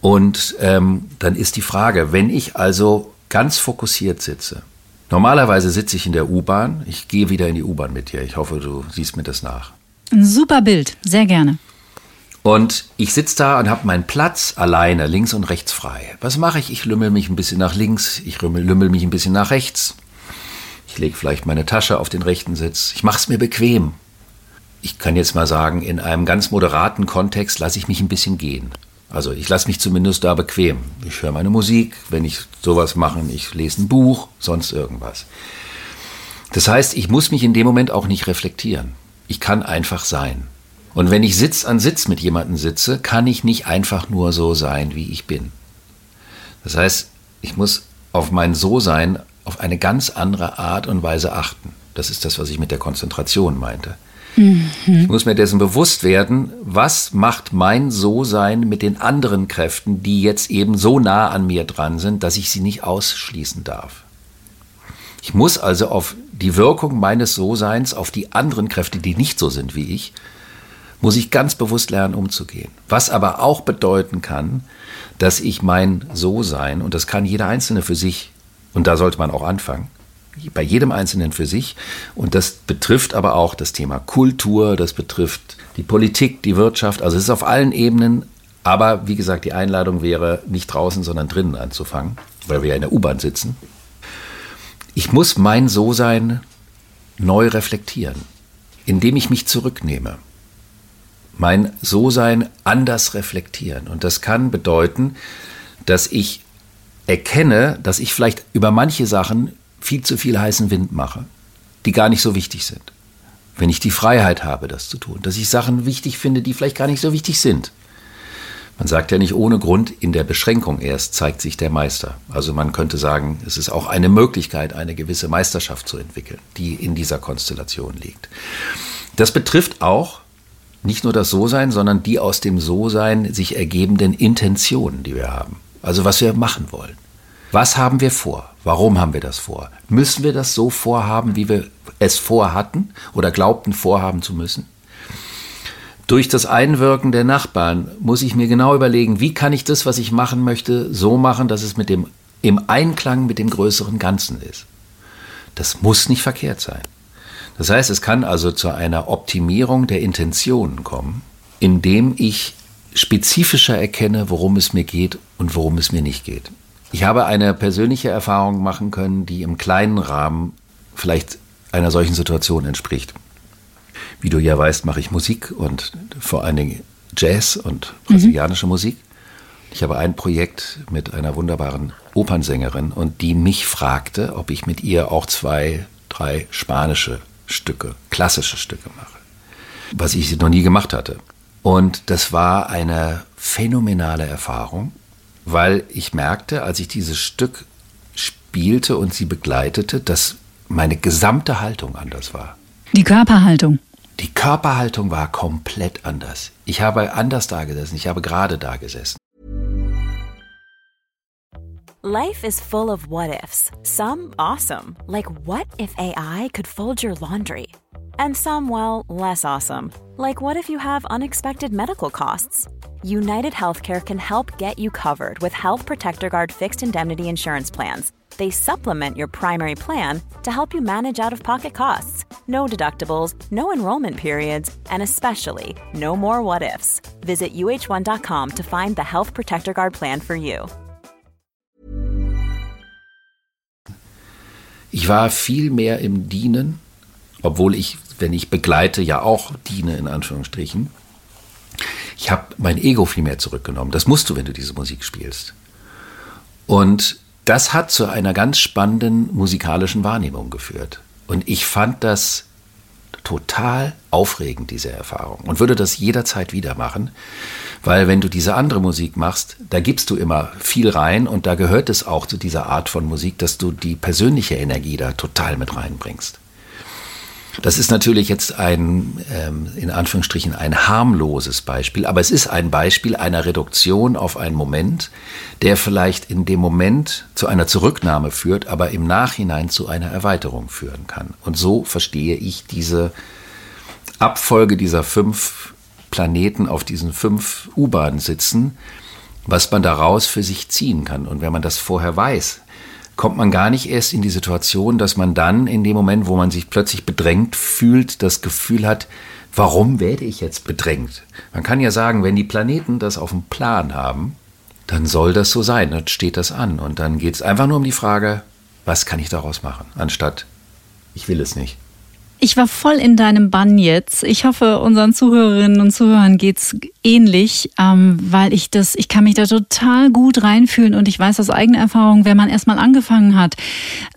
Und ähm, dann ist die Frage, wenn ich also ganz fokussiert sitze, normalerweise sitze ich in der U-Bahn, ich gehe wieder in die U-Bahn mit dir, ich hoffe, du siehst mir das nach. Ein super Bild, sehr gerne. Und ich sitze da und habe meinen Platz alleine, links und rechts frei. Was mache ich? Ich lümmel mich ein bisschen nach links, ich lümmel mich ein bisschen nach rechts. Ich lege vielleicht meine Tasche auf den rechten Sitz. Ich mache es mir bequem. Ich kann jetzt mal sagen, in einem ganz moderaten Kontext lasse ich mich ein bisschen gehen. Also ich lasse mich zumindest da bequem. Ich höre meine Musik, wenn ich sowas mache, ich lese ein Buch, sonst irgendwas. Das heißt, ich muss mich in dem Moment auch nicht reflektieren. Ich kann einfach sein. Und wenn ich Sitz an Sitz mit jemandem sitze, kann ich nicht einfach nur so sein, wie ich bin. Das heißt, ich muss auf mein So-Sein auf eine ganz andere Art und Weise achten. Das ist das, was ich mit der Konzentration meinte. Mhm. Ich muss mir dessen bewusst werden, was macht mein So-Sein mit den anderen Kräften, die jetzt eben so nah an mir dran sind, dass ich sie nicht ausschließen darf. Ich muss also auf die Wirkung meines So-Seins auf die anderen Kräfte, die nicht so sind wie ich, muss ich ganz bewusst lernen, umzugehen. Was aber auch bedeuten kann, dass ich mein So-Sein, und das kann jeder Einzelne für sich, und da sollte man auch anfangen, bei jedem Einzelnen für sich, und das betrifft aber auch das Thema Kultur, das betrifft die Politik, die Wirtschaft, also es ist auf allen Ebenen, aber wie gesagt, die Einladung wäre nicht draußen, sondern drinnen anzufangen, weil wir ja in der U-Bahn sitzen ich muss mein So-Sein neu reflektieren, indem ich mich zurücknehme. Mein So-Sein anders reflektieren. Und das kann bedeuten, dass ich erkenne, dass ich vielleicht über manche Sachen viel zu viel heißen Wind mache, die gar nicht so wichtig sind. Wenn ich die Freiheit habe, das zu tun, dass ich Sachen wichtig finde, die vielleicht gar nicht so wichtig sind. Man sagt ja nicht ohne Grund, in der Beschränkung erst zeigt sich der Meister. Also man könnte sagen, es ist auch eine Möglichkeit, eine gewisse Meisterschaft zu entwickeln, die in dieser Konstellation liegt. Das betrifft auch nicht nur das So-Sein, sondern die aus dem So-Sein sich ergebenden Intentionen, die wir haben. Also was wir machen wollen. Was haben wir vor? Warum haben wir das vor? Müssen wir das so vorhaben, wie wir es vorhatten oder glaubten vorhaben zu müssen? Durch das Einwirken der Nachbarn muss ich mir genau überlegen, wie kann ich das, was ich machen möchte, so machen, dass es mit dem, im Einklang mit dem größeren Ganzen ist. Das muss nicht verkehrt sein. Das heißt, es kann also zu einer Optimierung der Intentionen kommen, indem ich spezifischer erkenne, worum es mir geht und worum es mir nicht geht. Ich habe eine persönliche Erfahrung machen können, die im kleinen Rahmen vielleicht einer solchen Situation entspricht. Wie du ja weißt, mache ich Musik und vor allen Dingen Jazz und brasilianische mhm. Musik. Ich habe ein Projekt mit einer wunderbaren Opernsängerin und die mich fragte, ob ich mit ihr auch zwei, drei spanische Stücke, klassische Stücke mache, was ich noch nie gemacht hatte. Und das war eine phänomenale Erfahrung, weil ich merkte, als ich dieses Stück spielte und sie begleitete, dass meine gesamte Haltung anders war. Die Körperhaltung. Die Körperhaltung war komplett anders. Ich habe anders da gesessen, ich habe gerade da gesessen. Life is full of what ifs. Some awesome, like what if AI could fold your laundry? And some, well, less awesome, like what if you have unexpected medical costs? United Healthcare can help get you covered with Health Protector Guard fixed indemnity insurance plans. They supplement your primary plan to help you manage out of pocket costs. No deductibles, no enrollment periods, and especially no more what ifs. Visit uh1.com to find the Health Protector Guard plan for you. Ich war viel mehr im Dienen, obwohl ich, wenn ich begleite, ja auch diene, in Anführungsstrichen. Ich habe mein Ego viel mehr zurückgenommen. Das musst du, wenn du diese Musik spielst. Und das hat zu einer ganz spannenden musikalischen Wahrnehmung geführt. Und ich fand das total aufregend, diese Erfahrung. Und würde das jederzeit wieder machen. Weil wenn du diese andere Musik machst, da gibst du immer viel rein und da gehört es auch zu dieser Art von Musik, dass du die persönliche Energie da total mit reinbringst. Das ist natürlich jetzt ein, ähm, in Anführungsstrichen, ein harmloses Beispiel, aber es ist ein Beispiel einer Reduktion auf einen Moment, der vielleicht in dem Moment zu einer Zurücknahme führt, aber im Nachhinein zu einer Erweiterung führen kann. Und so verstehe ich diese Abfolge dieser fünf Planeten auf diesen fünf U-Bahnen sitzen, was man daraus für sich ziehen kann. Und wenn man das vorher weiß, kommt man gar nicht erst in die Situation, dass man dann in dem Moment, wo man sich plötzlich bedrängt fühlt, das Gefühl hat, warum werde ich jetzt bedrängt? Man kann ja sagen, wenn die Planeten das auf dem Plan haben, dann soll das so sein, dann steht das an. Und dann geht es einfach nur um die Frage, was kann ich daraus machen, anstatt ich will es nicht. Ich war voll in deinem Bann jetzt. Ich hoffe, unseren Zuhörerinnen und Zuhörern geht's ähnlich, ähm, weil ich das, ich kann mich da total gut reinfühlen und ich weiß aus eigener Erfahrung, wenn man erstmal angefangen hat,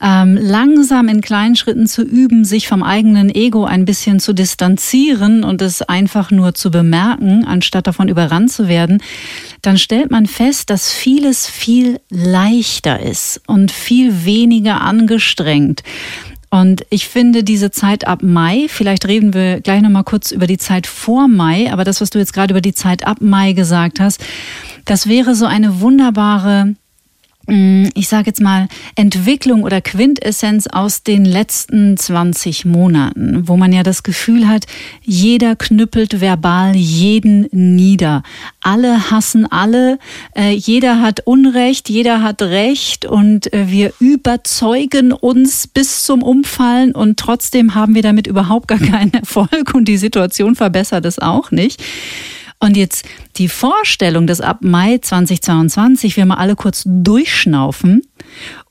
ähm, langsam in kleinen Schritten zu üben, sich vom eigenen Ego ein bisschen zu distanzieren und es einfach nur zu bemerken, anstatt davon überrannt zu werden, dann stellt man fest, dass vieles viel leichter ist und viel weniger angestrengt. Und ich finde diese Zeit ab Mai, vielleicht reden wir gleich nochmal kurz über die Zeit vor Mai, aber das, was du jetzt gerade über die Zeit ab Mai gesagt hast, das wäre so eine wunderbare ich sage jetzt mal, Entwicklung oder Quintessenz aus den letzten 20 Monaten, wo man ja das Gefühl hat, jeder knüppelt verbal jeden nieder. Alle hassen alle, äh, jeder hat Unrecht, jeder hat Recht und äh, wir überzeugen uns bis zum Umfallen und trotzdem haben wir damit überhaupt gar keinen Erfolg und die Situation verbessert es auch nicht. Und jetzt die Vorstellung, dass ab Mai 2022 wir mal alle kurz durchschnaufen,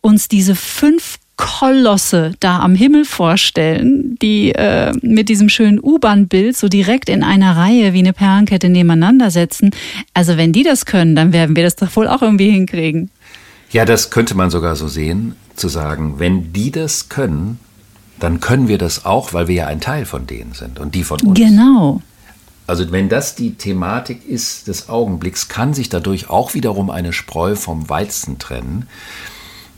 uns diese fünf Kolosse da am Himmel vorstellen, die äh, mit diesem schönen U-Bahn-Bild so direkt in einer Reihe wie eine Perlenkette nebeneinander setzen. Also wenn die das können, dann werden wir das doch wohl auch irgendwie hinkriegen. Ja, das könnte man sogar so sehen, zu sagen, wenn die das können, dann können wir das auch, weil wir ja ein Teil von denen sind und die von uns. Genau. Also wenn das die Thematik ist des Augenblicks, kann sich dadurch auch wiederum eine Spreu vom Weizen trennen.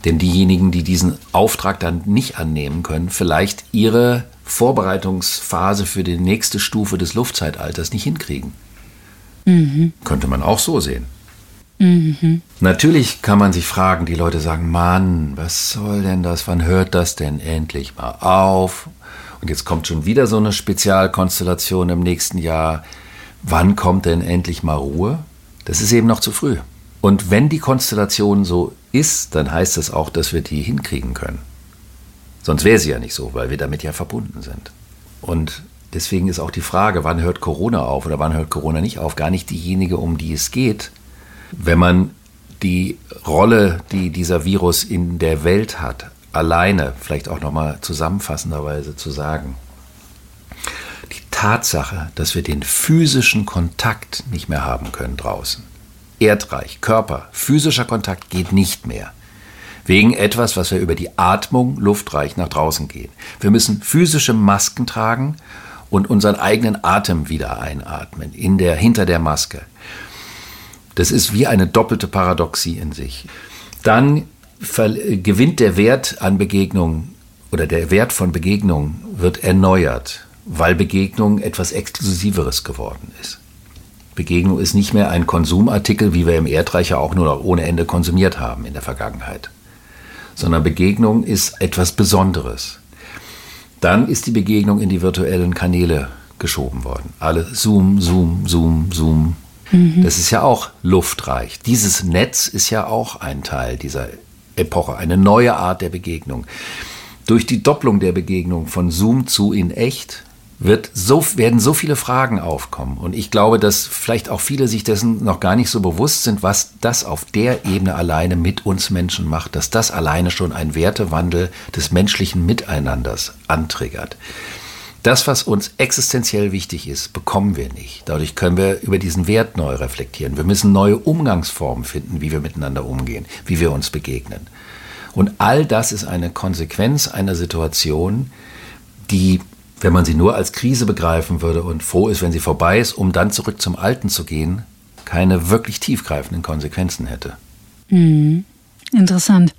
Denn diejenigen, die diesen Auftrag dann nicht annehmen können, vielleicht ihre Vorbereitungsphase für die nächste Stufe des Luftzeitalters nicht hinkriegen. Mhm. Könnte man auch so sehen. Mhm. Natürlich kann man sich fragen, die Leute sagen, Mann, was soll denn das? Wann hört das denn endlich mal auf? Und jetzt kommt schon wieder so eine Spezialkonstellation im nächsten Jahr. Wann kommt denn endlich mal Ruhe? Das ist eben noch zu früh. Und wenn die Konstellation so ist, dann heißt das auch, dass wir die hinkriegen können. Sonst wäre sie ja nicht so, weil wir damit ja verbunden sind. Und deswegen ist auch die Frage, wann hört Corona auf oder wann hört Corona nicht auf, gar nicht diejenige, um die es geht. Wenn man die Rolle, die dieser Virus in der Welt hat, alleine, vielleicht auch nochmal zusammenfassenderweise zu sagen, die Tatsache, dass wir den physischen Kontakt nicht mehr haben können draußen. Erdreich, Körper, physischer Kontakt geht nicht mehr. Wegen etwas, was wir über die Atmung luftreich nach draußen gehen. Wir müssen physische Masken tragen und unseren eigenen Atem wieder einatmen, in der, hinter der Maske. Das ist wie eine doppelte Paradoxie in sich. Dann gewinnt der Wert an Begegnungen oder der Wert von Begegnungen wird erneuert, weil Begegnung etwas Exklusiveres geworden ist. Begegnung ist nicht mehr ein Konsumartikel, wie wir im Erdreich ja auch nur noch ohne Ende konsumiert haben in der Vergangenheit, sondern Begegnung ist etwas Besonderes. Dann ist die Begegnung in die virtuellen Kanäle geschoben worden. Alle Zoom, Zoom, Zoom, Zoom. Mhm. Das ist ja auch luftreich. Dieses Netz ist ja auch ein Teil dieser Epoche, eine neue Art der Begegnung. Durch die Doppelung der Begegnung von Zoom zu in echt wird so, werden so viele Fragen aufkommen. Und ich glaube, dass vielleicht auch viele sich dessen noch gar nicht so bewusst sind, was das auf der Ebene alleine mit uns Menschen macht, dass das alleine schon ein Wertewandel des menschlichen Miteinanders antriggert. Das, was uns existenziell wichtig ist, bekommen wir nicht. Dadurch können wir über diesen Wert neu reflektieren. Wir müssen neue Umgangsformen finden, wie wir miteinander umgehen, wie wir uns begegnen. Und all das ist eine Konsequenz einer Situation, die wenn man sie nur als Krise begreifen würde und froh ist, wenn sie vorbei ist, um dann zurück zum Alten zu gehen, keine wirklich tiefgreifenden Konsequenzen hätte. Mhm. Interessant.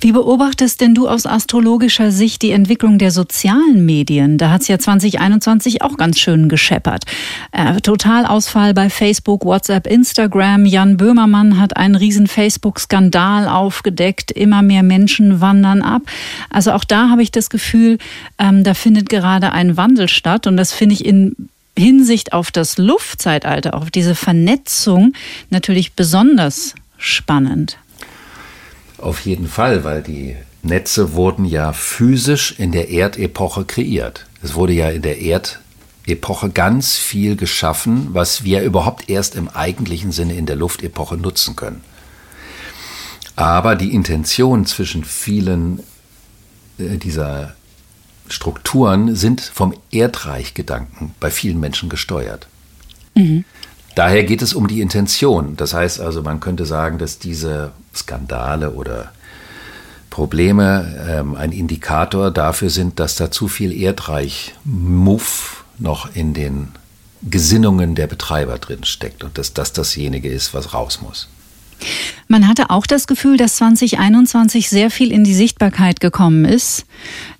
Wie beobachtest denn du aus astrologischer Sicht die Entwicklung der sozialen Medien? Da hat es ja 2021 auch ganz schön gescheppert. Äh, Totalausfall bei Facebook, WhatsApp, Instagram. Jan Böhmermann hat einen riesen Facebook-Skandal aufgedeckt. Immer mehr Menschen wandern ab. Also auch da habe ich das Gefühl, ähm, da findet gerade ein Wandel statt. Und das finde ich in Hinsicht auf das Luftzeitalter, auf diese Vernetzung natürlich besonders spannend. Auf jeden Fall, weil die Netze wurden ja physisch in der Erdepoche kreiert. Es wurde ja in der Erdepoche ganz viel geschaffen, was wir überhaupt erst im eigentlichen Sinne in der Luftepoche nutzen können. Aber die Intention zwischen vielen äh, dieser Strukturen sind vom Erdreichgedanken bei vielen Menschen gesteuert. Mhm. Daher geht es um die Intention. Das heißt also, man könnte sagen, dass diese Skandale oder Probleme ähm, ein Indikator dafür sind, dass da zu viel Erdreich-Muff noch in den Gesinnungen der Betreiber drin steckt und dass das dasjenige ist, was raus muss. Man hatte auch das Gefühl, dass 2021 sehr viel in die Sichtbarkeit gekommen ist,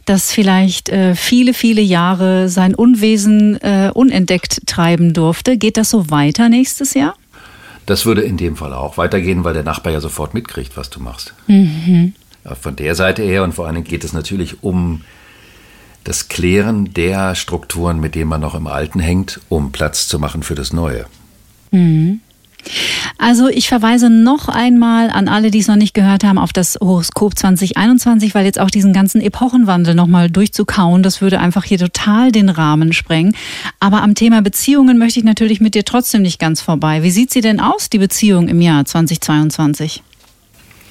dass vielleicht äh, viele, viele Jahre sein Unwesen äh, unentdeckt treiben durfte. Geht das so weiter nächstes Jahr? Das würde in dem Fall auch weitergehen, weil der Nachbar ja sofort mitkriegt, was du machst. Mhm. Von der Seite her und vor allen Dingen geht es natürlich um das Klären der Strukturen, mit denen man noch im Alten hängt, um Platz zu machen für das Neue. Mhm. Also ich verweise noch einmal an alle, die es noch nicht gehört haben, auf das Horoskop 2021, weil jetzt auch diesen ganzen Epochenwandel nochmal durchzukauen, das würde einfach hier total den Rahmen sprengen. Aber am Thema Beziehungen möchte ich natürlich mit dir trotzdem nicht ganz vorbei. Wie sieht sie denn aus, die Beziehung im Jahr 2022?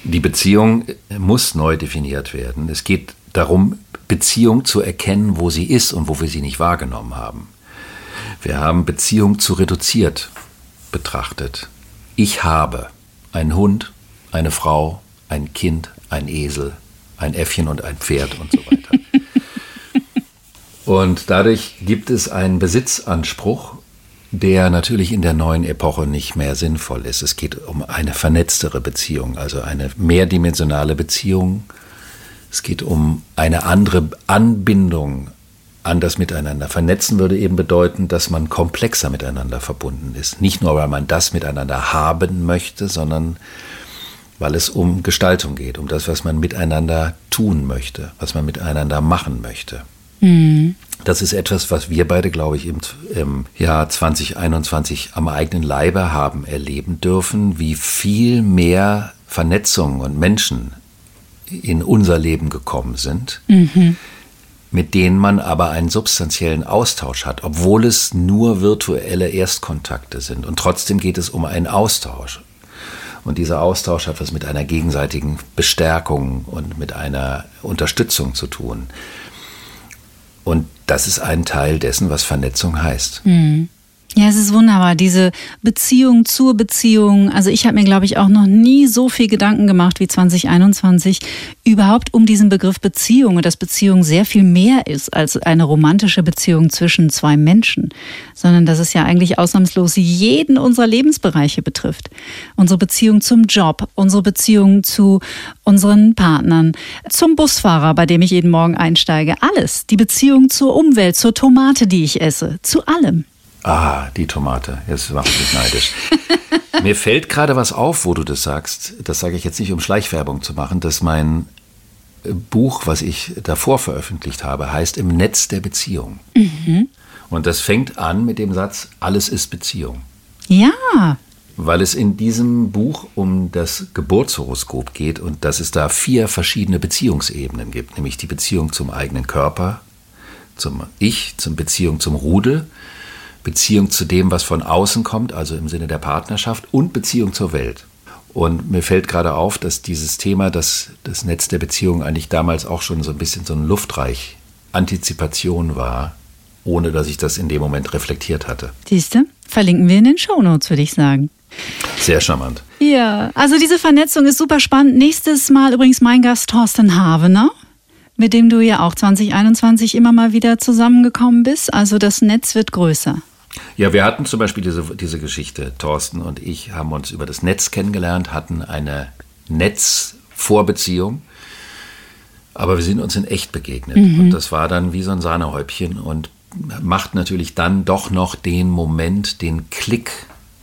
Die Beziehung muss neu definiert werden. Es geht darum, Beziehung zu erkennen, wo sie ist und wo wir sie nicht wahrgenommen haben. Wir haben Beziehung zu reduziert betrachtet. Ich habe einen Hund, eine Frau, ein Kind, ein Esel, ein Äffchen und ein Pferd und so weiter. und dadurch gibt es einen Besitzanspruch, der natürlich in der neuen Epoche nicht mehr sinnvoll ist. Es geht um eine vernetztere Beziehung, also eine mehrdimensionale Beziehung. Es geht um eine andere Anbindung anders miteinander. Vernetzen würde eben bedeuten, dass man komplexer miteinander verbunden ist. Nicht nur, weil man das miteinander haben möchte, sondern weil es um Gestaltung geht, um das, was man miteinander tun möchte, was man miteinander machen möchte. Mhm. Das ist etwas, was wir beide, glaube ich, im, im, Jahr 2021 am eigenen Leibe haben erleben dürfen, wie viel mehr Vernetzung und Menschen in unser Leben gekommen sind. Mhm mit denen man aber einen substanziellen Austausch hat, obwohl es nur virtuelle Erstkontakte sind. Und trotzdem geht es um einen Austausch. Und dieser Austausch hat was mit einer gegenseitigen Bestärkung und mit einer Unterstützung zu tun. Und das ist ein Teil dessen, was Vernetzung heißt. Mhm. Ja, es ist wunderbar, diese Beziehung zur Beziehung. Also ich habe mir, glaube ich, auch noch nie so viel Gedanken gemacht wie 2021 überhaupt um diesen Begriff Beziehung und dass Beziehung sehr viel mehr ist als eine romantische Beziehung zwischen zwei Menschen, sondern dass es ja eigentlich ausnahmslos jeden unserer Lebensbereiche betrifft. Unsere Beziehung zum Job, unsere Beziehung zu unseren Partnern, zum Busfahrer, bei dem ich jeden Morgen einsteige, alles. Die Beziehung zur Umwelt, zur Tomate, die ich esse, zu allem. Ah, die Tomate. Jetzt macht mich neidisch. Mir fällt gerade was auf, wo du das sagst. Das sage ich jetzt nicht, um Schleichwerbung zu machen, dass mein Buch, was ich davor veröffentlicht habe, heißt Im Netz der Beziehung. Mhm. Und das fängt an mit dem Satz, alles ist Beziehung. Ja. Weil es in diesem Buch um das Geburtshoroskop geht und dass es da vier verschiedene Beziehungsebenen gibt, nämlich die Beziehung zum eigenen Körper, zum Ich, zum Beziehung zum Rudel, Beziehung zu dem, was von außen kommt, also im Sinne der Partnerschaft und Beziehung zur Welt. Und mir fällt gerade auf, dass dieses Thema, das, das Netz der Beziehung eigentlich damals auch schon so ein bisschen so ein Luftreich Antizipation war, ohne dass ich das in dem Moment reflektiert hatte. Siehste, verlinken wir in den Shownotes, würde ich sagen. Sehr charmant. Ja, also diese Vernetzung ist super spannend. Nächstes Mal übrigens mein Gast Thorsten Havener, mit dem du ja auch 2021 immer mal wieder zusammengekommen bist. Also das Netz wird größer. Ja, wir hatten zum Beispiel diese, diese Geschichte. Thorsten und ich haben uns über das Netz kennengelernt, hatten eine Netzvorbeziehung, aber wir sind uns in echt begegnet. Mhm. Und das war dann wie so ein Sahnehäubchen und macht natürlich dann doch noch den Moment, den Klick,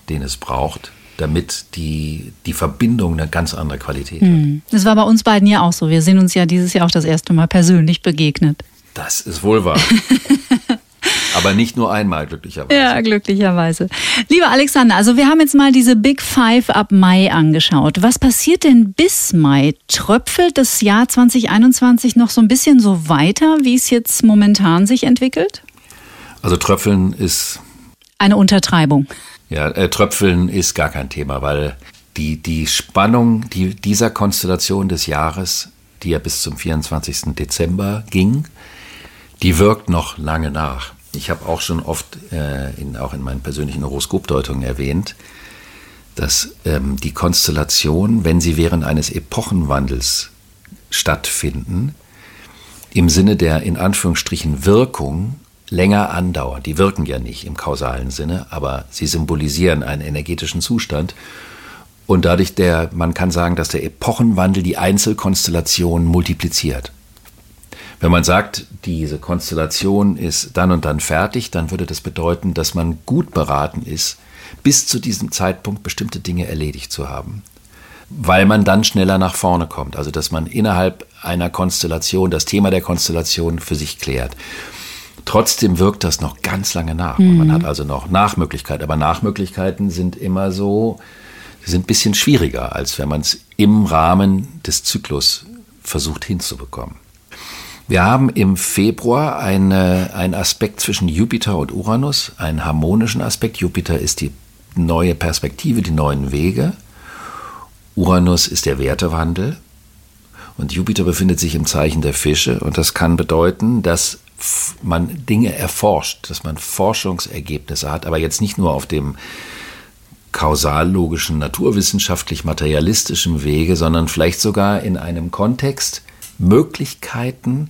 den es braucht, damit die, die Verbindung eine ganz andere Qualität mhm. hat. Das war bei uns beiden ja auch so. Wir sind uns ja dieses Jahr auch das erste Mal persönlich begegnet. Das ist wohl wahr. Aber nicht nur einmal, glücklicherweise. Ja, glücklicherweise. Lieber Alexander, also wir haben jetzt mal diese Big Five ab Mai angeschaut. Was passiert denn bis Mai? Tröpfelt das Jahr 2021 noch so ein bisschen so weiter, wie es jetzt momentan sich entwickelt? Also Tröpfeln ist. Eine Untertreibung. Ja, äh, Tröpfeln ist gar kein Thema, weil die, die Spannung die, dieser Konstellation des Jahres, die ja bis zum 24. Dezember ging, die wirkt noch lange nach. Ich habe auch schon oft, äh, in, auch in meinen persönlichen Horoskopdeutungen erwähnt, dass ähm, die Konstellationen, wenn sie während eines Epochenwandels stattfinden, im Sinne der in Anführungsstrichen Wirkung länger andauern. Die wirken ja nicht im kausalen Sinne, aber sie symbolisieren einen energetischen Zustand. Und dadurch der, man kann sagen, dass der Epochenwandel die Einzelkonstellation multipliziert. Wenn man sagt, diese Konstellation ist dann und dann fertig, dann würde das bedeuten, dass man gut beraten ist, bis zu diesem Zeitpunkt bestimmte Dinge erledigt zu haben. Weil man dann schneller nach vorne kommt. Also dass man innerhalb einer Konstellation das Thema der Konstellation für sich klärt. Trotzdem wirkt das noch ganz lange nach. Mhm. Und man hat also noch Nachmöglichkeiten. Aber Nachmöglichkeiten sind immer so, sind ein bisschen schwieriger, als wenn man es im Rahmen des Zyklus versucht hinzubekommen. Wir haben im Februar eine, einen Aspekt zwischen Jupiter und Uranus, einen harmonischen Aspekt. Jupiter ist die neue Perspektive, die neuen Wege. Uranus ist der Wertewandel. Und Jupiter befindet sich im Zeichen der Fische. Und das kann bedeuten, dass man Dinge erforscht, dass man Forschungsergebnisse hat, aber jetzt nicht nur auf dem kausallogischen, naturwissenschaftlich-materialistischen Wege, sondern vielleicht sogar in einem Kontext, Möglichkeiten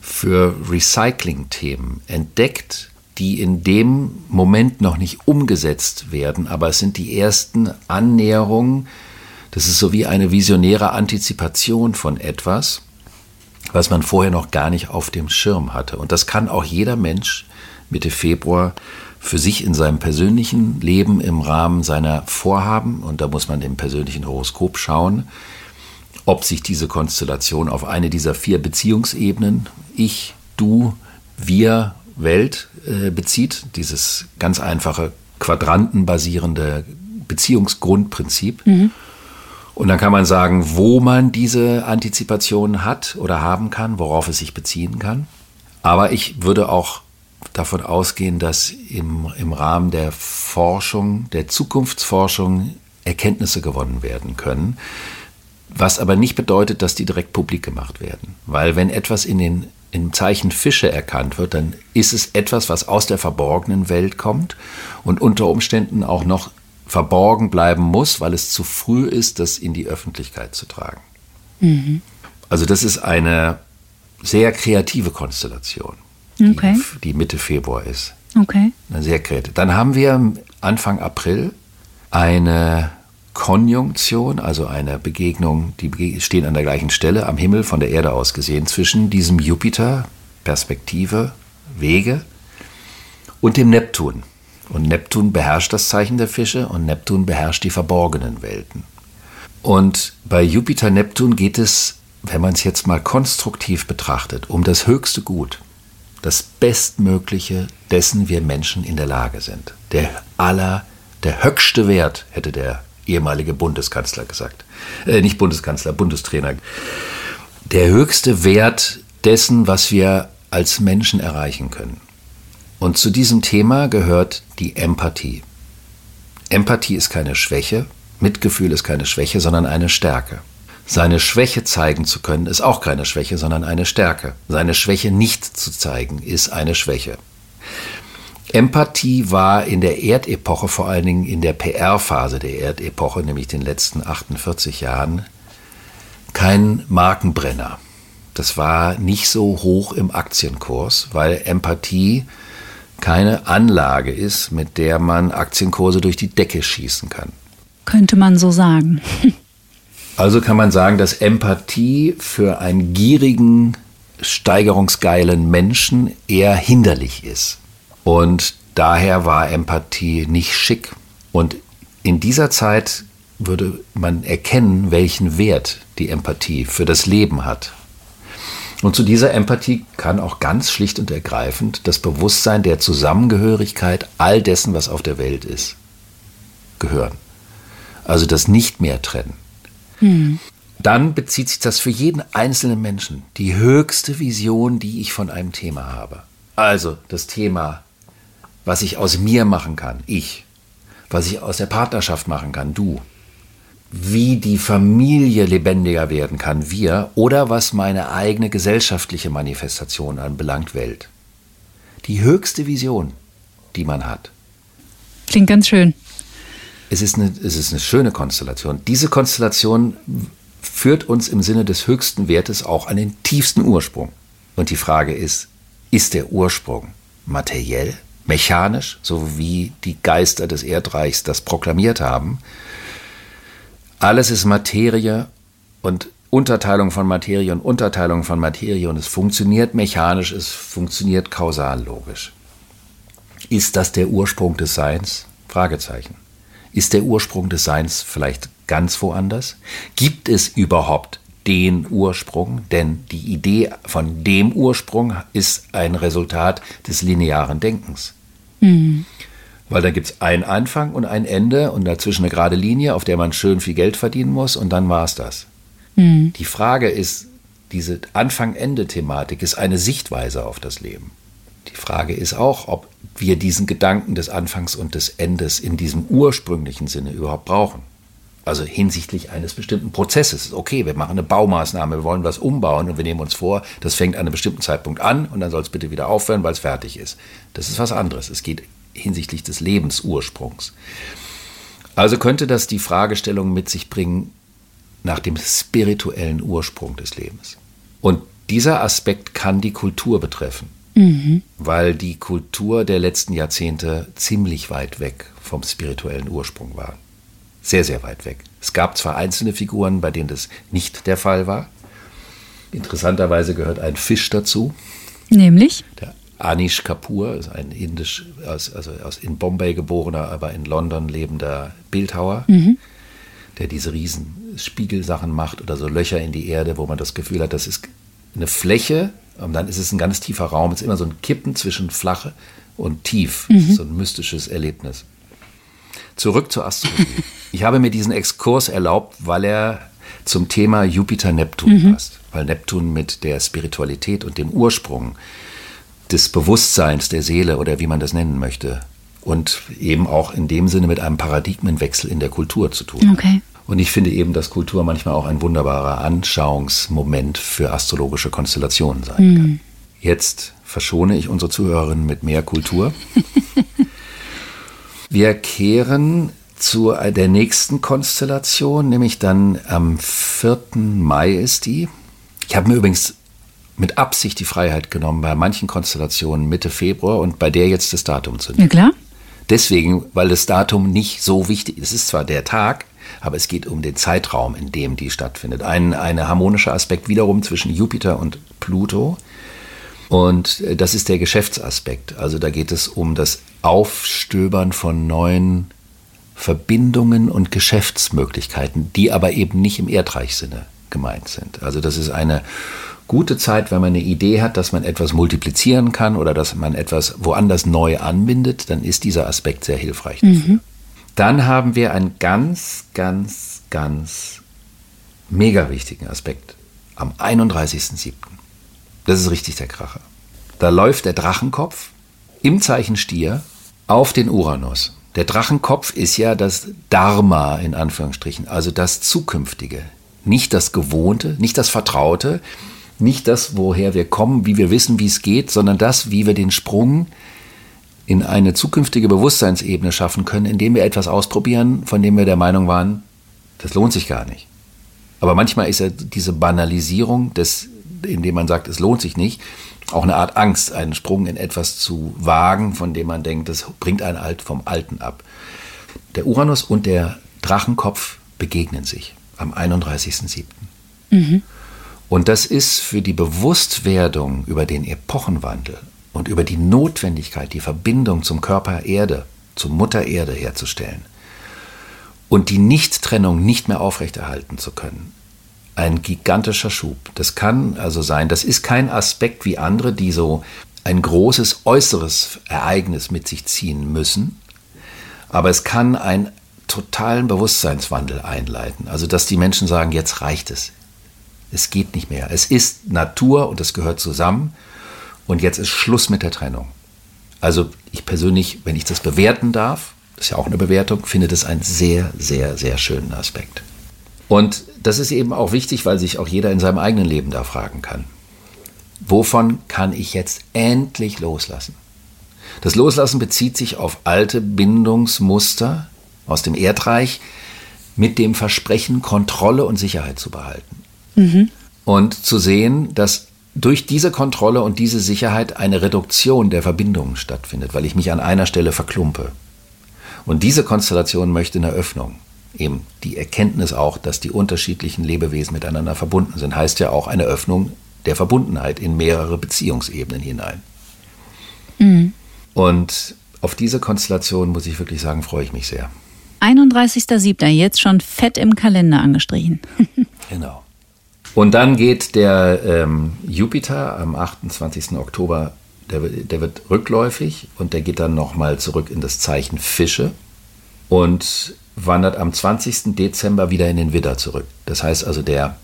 für Recycling-Themen entdeckt, die in dem Moment noch nicht umgesetzt werden, aber es sind die ersten Annäherungen. Das ist so wie eine visionäre Antizipation von etwas, was man vorher noch gar nicht auf dem Schirm hatte. Und das kann auch jeder Mensch Mitte Februar für sich in seinem persönlichen Leben im Rahmen seiner Vorhaben, und da muss man im persönlichen Horoskop schauen, ob sich diese Konstellation auf eine dieser vier Beziehungsebenen, ich, du, wir, Welt, äh, bezieht, dieses ganz einfache quadrantenbasierende Beziehungsgrundprinzip. Mhm. Und dann kann man sagen, wo man diese Antizipation hat oder haben kann, worauf es sich beziehen kann. Aber ich würde auch davon ausgehen, dass im, im Rahmen der Forschung, der Zukunftsforschung Erkenntnisse gewonnen werden können, was aber nicht bedeutet, dass die direkt publik gemacht werden. Weil wenn etwas in den im Zeichen Fische erkannt wird, dann ist es etwas, was aus der verborgenen Welt kommt und unter Umständen auch noch verborgen bleiben muss, weil es zu früh ist, das in die Öffentlichkeit zu tragen. Mhm. Also das ist eine sehr kreative Konstellation, okay. die, die, Mitte Februar ist. Okay. Eine sehr kreativ. Dann haben wir Anfang April eine Konjunktion, also eine Begegnung, die stehen an der gleichen Stelle am Himmel von der Erde aus gesehen, zwischen diesem Jupiter, Perspektive, Wege und dem Neptun. Und Neptun beherrscht das Zeichen der Fische und Neptun beherrscht die verborgenen Welten. Und bei Jupiter-Neptun geht es, wenn man es jetzt mal konstruktiv betrachtet, um das höchste Gut, das Bestmögliche, dessen wir Menschen in der Lage sind. Der aller, der höchste Wert, hätte der ehemalige Bundeskanzler gesagt. Äh, nicht Bundeskanzler, Bundestrainer. Der höchste Wert dessen, was wir als Menschen erreichen können. Und zu diesem Thema gehört die Empathie. Empathie ist keine Schwäche, Mitgefühl ist keine Schwäche, sondern eine Stärke. Seine Schwäche zeigen zu können, ist auch keine Schwäche, sondern eine Stärke. Seine Schwäche nicht zu zeigen, ist eine Schwäche. Empathie war in der Erdepoche, vor allen Dingen in der PR-Phase der Erdepoche, nämlich den letzten 48 Jahren, kein Markenbrenner. Das war nicht so hoch im Aktienkurs, weil Empathie keine Anlage ist, mit der man Aktienkurse durch die Decke schießen kann. Könnte man so sagen. Also kann man sagen, dass Empathie für einen gierigen, steigerungsgeilen Menschen eher hinderlich ist. Und daher war Empathie nicht schick. Und in dieser Zeit würde man erkennen, welchen Wert die Empathie für das Leben hat. Und zu dieser Empathie kann auch ganz schlicht und ergreifend das Bewusstsein der Zusammengehörigkeit all dessen, was auf der Welt ist, gehören. Also das nicht mehr trennen. Hm. Dann bezieht sich das für jeden einzelnen Menschen die höchste Vision, die ich von einem Thema habe. Also das Thema, was ich aus mir machen kann, ich. Was ich aus der Partnerschaft machen kann, du wie die Familie lebendiger werden kann, wir, oder was meine eigene gesellschaftliche Manifestation anbelangt, Welt. Die höchste Vision, die man hat. Klingt ganz schön. Es ist eine, es ist eine schöne Konstellation. Diese Konstellation führt uns im Sinne des höchsten Wertes auch an den tiefsten Ursprung. Und die Frage ist, ist der Ursprung materiell, mechanisch, so wie die Geister des Erdreichs das proklamiert haben, alles ist Materie und Unterteilung von Materie und Unterteilung von Materie und es funktioniert mechanisch, es funktioniert kausal logisch. Ist das der Ursprung des Seins? Fragezeichen. Ist der Ursprung des Seins vielleicht ganz woanders? Gibt es überhaupt den Ursprung? Denn die Idee von dem Ursprung ist ein Resultat des linearen Denkens. Mhm. Weil da gibt es einen Anfang und ein Ende und dazwischen eine gerade Linie, auf der man schön viel Geld verdienen muss und dann war es das. Mhm. Die Frage ist, diese Anfang-Ende-Thematik ist eine Sichtweise auf das Leben. Die Frage ist auch, ob wir diesen Gedanken des Anfangs und des Endes in diesem ursprünglichen Sinne überhaupt brauchen. Also hinsichtlich eines bestimmten Prozesses. Okay, wir machen eine Baumaßnahme, wir wollen was umbauen und wir nehmen uns vor, das fängt an einem bestimmten Zeitpunkt an und dann soll es bitte wieder aufhören, weil es fertig ist. Das ist was anderes. Es geht hinsichtlich des Lebensursprungs. Also könnte das die Fragestellung mit sich bringen nach dem spirituellen Ursprung des Lebens. Und dieser Aspekt kann die Kultur betreffen, mhm. weil die Kultur der letzten Jahrzehnte ziemlich weit weg vom spirituellen Ursprung war. Sehr, sehr weit weg. Es gab zwar einzelne Figuren, bei denen das nicht der Fall war. Interessanterweise gehört ein Fisch dazu. Nämlich? Der Anish Kapoor ist ein indisch, aus, also aus in Bombay geborener, aber in London lebender Bildhauer, mhm. der diese riesen Spiegelsachen macht oder so Löcher in die Erde, wo man das Gefühl hat, das ist eine Fläche und dann ist es ein ganz tiefer Raum. Es ist immer so ein Kippen zwischen flache und tief. Mhm. So ein mystisches Erlebnis. Zurück zur Astrologie. ich habe mir diesen Exkurs erlaubt, weil er zum Thema Jupiter-Neptun mhm. passt. Weil Neptun mit der Spiritualität und dem Ursprung des Bewusstseins der Seele oder wie man das nennen möchte. Und eben auch in dem Sinne mit einem Paradigmenwechsel in der Kultur zu tun. Okay. Und ich finde eben, dass Kultur manchmal auch ein wunderbarer Anschauungsmoment für astrologische Konstellationen sein mhm. kann. Jetzt verschone ich unsere Zuhörerinnen mit mehr Kultur. Wir kehren zu der nächsten Konstellation, nämlich dann am 4. Mai ist die. Ich habe mir übrigens mit Absicht die Freiheit genommen, bei manchen Konstellationen Mitte Februar und bei der jetzt das Datum zu nehmen. Ja, klar. Deswegen, weil das Datum nicht so wichtig ist. Es ist zwar der Tag, aber es geht um den Zeitraum, in dem die stattfindet. Ein, ein harmonischer Aspekt wiederum zwischen Jupiter und Pluto. Und äh, das ist der Geschäftsaspekt. Also da geht es um das Aufstöbern von neuen Verbindungen und Geschäftsmöglichkeiten, die aber eben nicht im Erdreichsinne gemeint sind. Also das ist eine gute Zeit, wenn man eine Idee hat, dass man etwas multiplizieren kann oder dass man etwas woanders neu anbindet, dann ist dieser Aspekt sehr hilfreich dafür. Mhm. Dann haben wir einen ganz, ganz, ganz mega wichtigen Aspekt am 31.07. Das ist richtig der Kracher. Da läuft der Drachenkopf im Zeichen Stier auf den Uranus. Der Drachenkopf ist ja das Dharma in Anführungsstrichen, also das Zukünftige, nicht das Gewohnte, nicht das Vertraute, nicht das, woher wir kommen, wie wir wissen, wie es geht, sondern das, wie wir den Sprung in eine zukünftige Bewusstseinsebene schaffen können, indem wir etwas ausprobieren, von dem wir der Meinung waren, das lohnt sich gar nicht. Aber manchmal ist ja diese Banalisierung, des, indem man sagt, es lohnt sich nicht, auch eine Art Angst, einen Sprung in etwas zu wagen, von dem man denkt, das bringt einen Alt vom Alten ab. Der Uranus und der Drachenkopf begegnen sich am 31.07. Mhm. Und das ist für die Bewusstwerdung über den Epochenwandel und über die Notwendigkeit, die Verbindung zum Körper Erde, zur Mutter Erde herzustellen und die Nichttrennung nicht mehr aufrechterhalten zu können, ein gigantischer Schub. Das kann also sein, das ist kein Aspekt wie andere, die so ein großes äußeres Ereignis mit sich ziehen müssen, aber es kann einen totalen Bewusstseinswandel einleiten. Also dass die Menschen sagen, jetzt reicht es, es geht nicht mehr. Es ist Natur und es gehört zusammen. Und jetzt ist Schluss mit der Trennung. Also ich persönlich, wenn ich das bewerten darf, das ist ja auch eine Bewertung, finde das einen sehr, sehr, sehr schönen Aspekt. Und das ist eben auch wichtig, weil sich auch jeder in seinem eigenen Leben da fragen kann. Wovon kann ich jetzt endlich loslassen? Das Loslassen bezieht sich auf alte Bindungsmuster aus dem Erdreich mit dem Versprechen, Kontrolle und Sicherheit zu behalten. Mhm. Und zu sehen, dass durch diese Kontrolle und diese Sicherheit eine Reduktion der Verbindungen stattfindet, weil ich mich an einer Stelle verklumpe. Und diese Konstellation möchte eine Öffnung. Eben die Erkenntnis auch, dass die unterschiedlichen Lebewesen miteinander verbunden sind, heißt ja auch eine Öffnung der Verbundenheit in mehrere Beziehungsebenen hinein. Mhm. Und auf diese Konstellation, muss ich wirklich sagen, freue ich mich sehr. 31.07. jetzt schon fett im Kalender angestrichen. genau. Und dann geht der ähm, Jupiter am 28. Oktober, der, der wird rückläufig und der geht dann nochmal zurück in das Zeichen Fische und wandert am 20. Dezember wieder in den Widder zurück. Das heißt also, der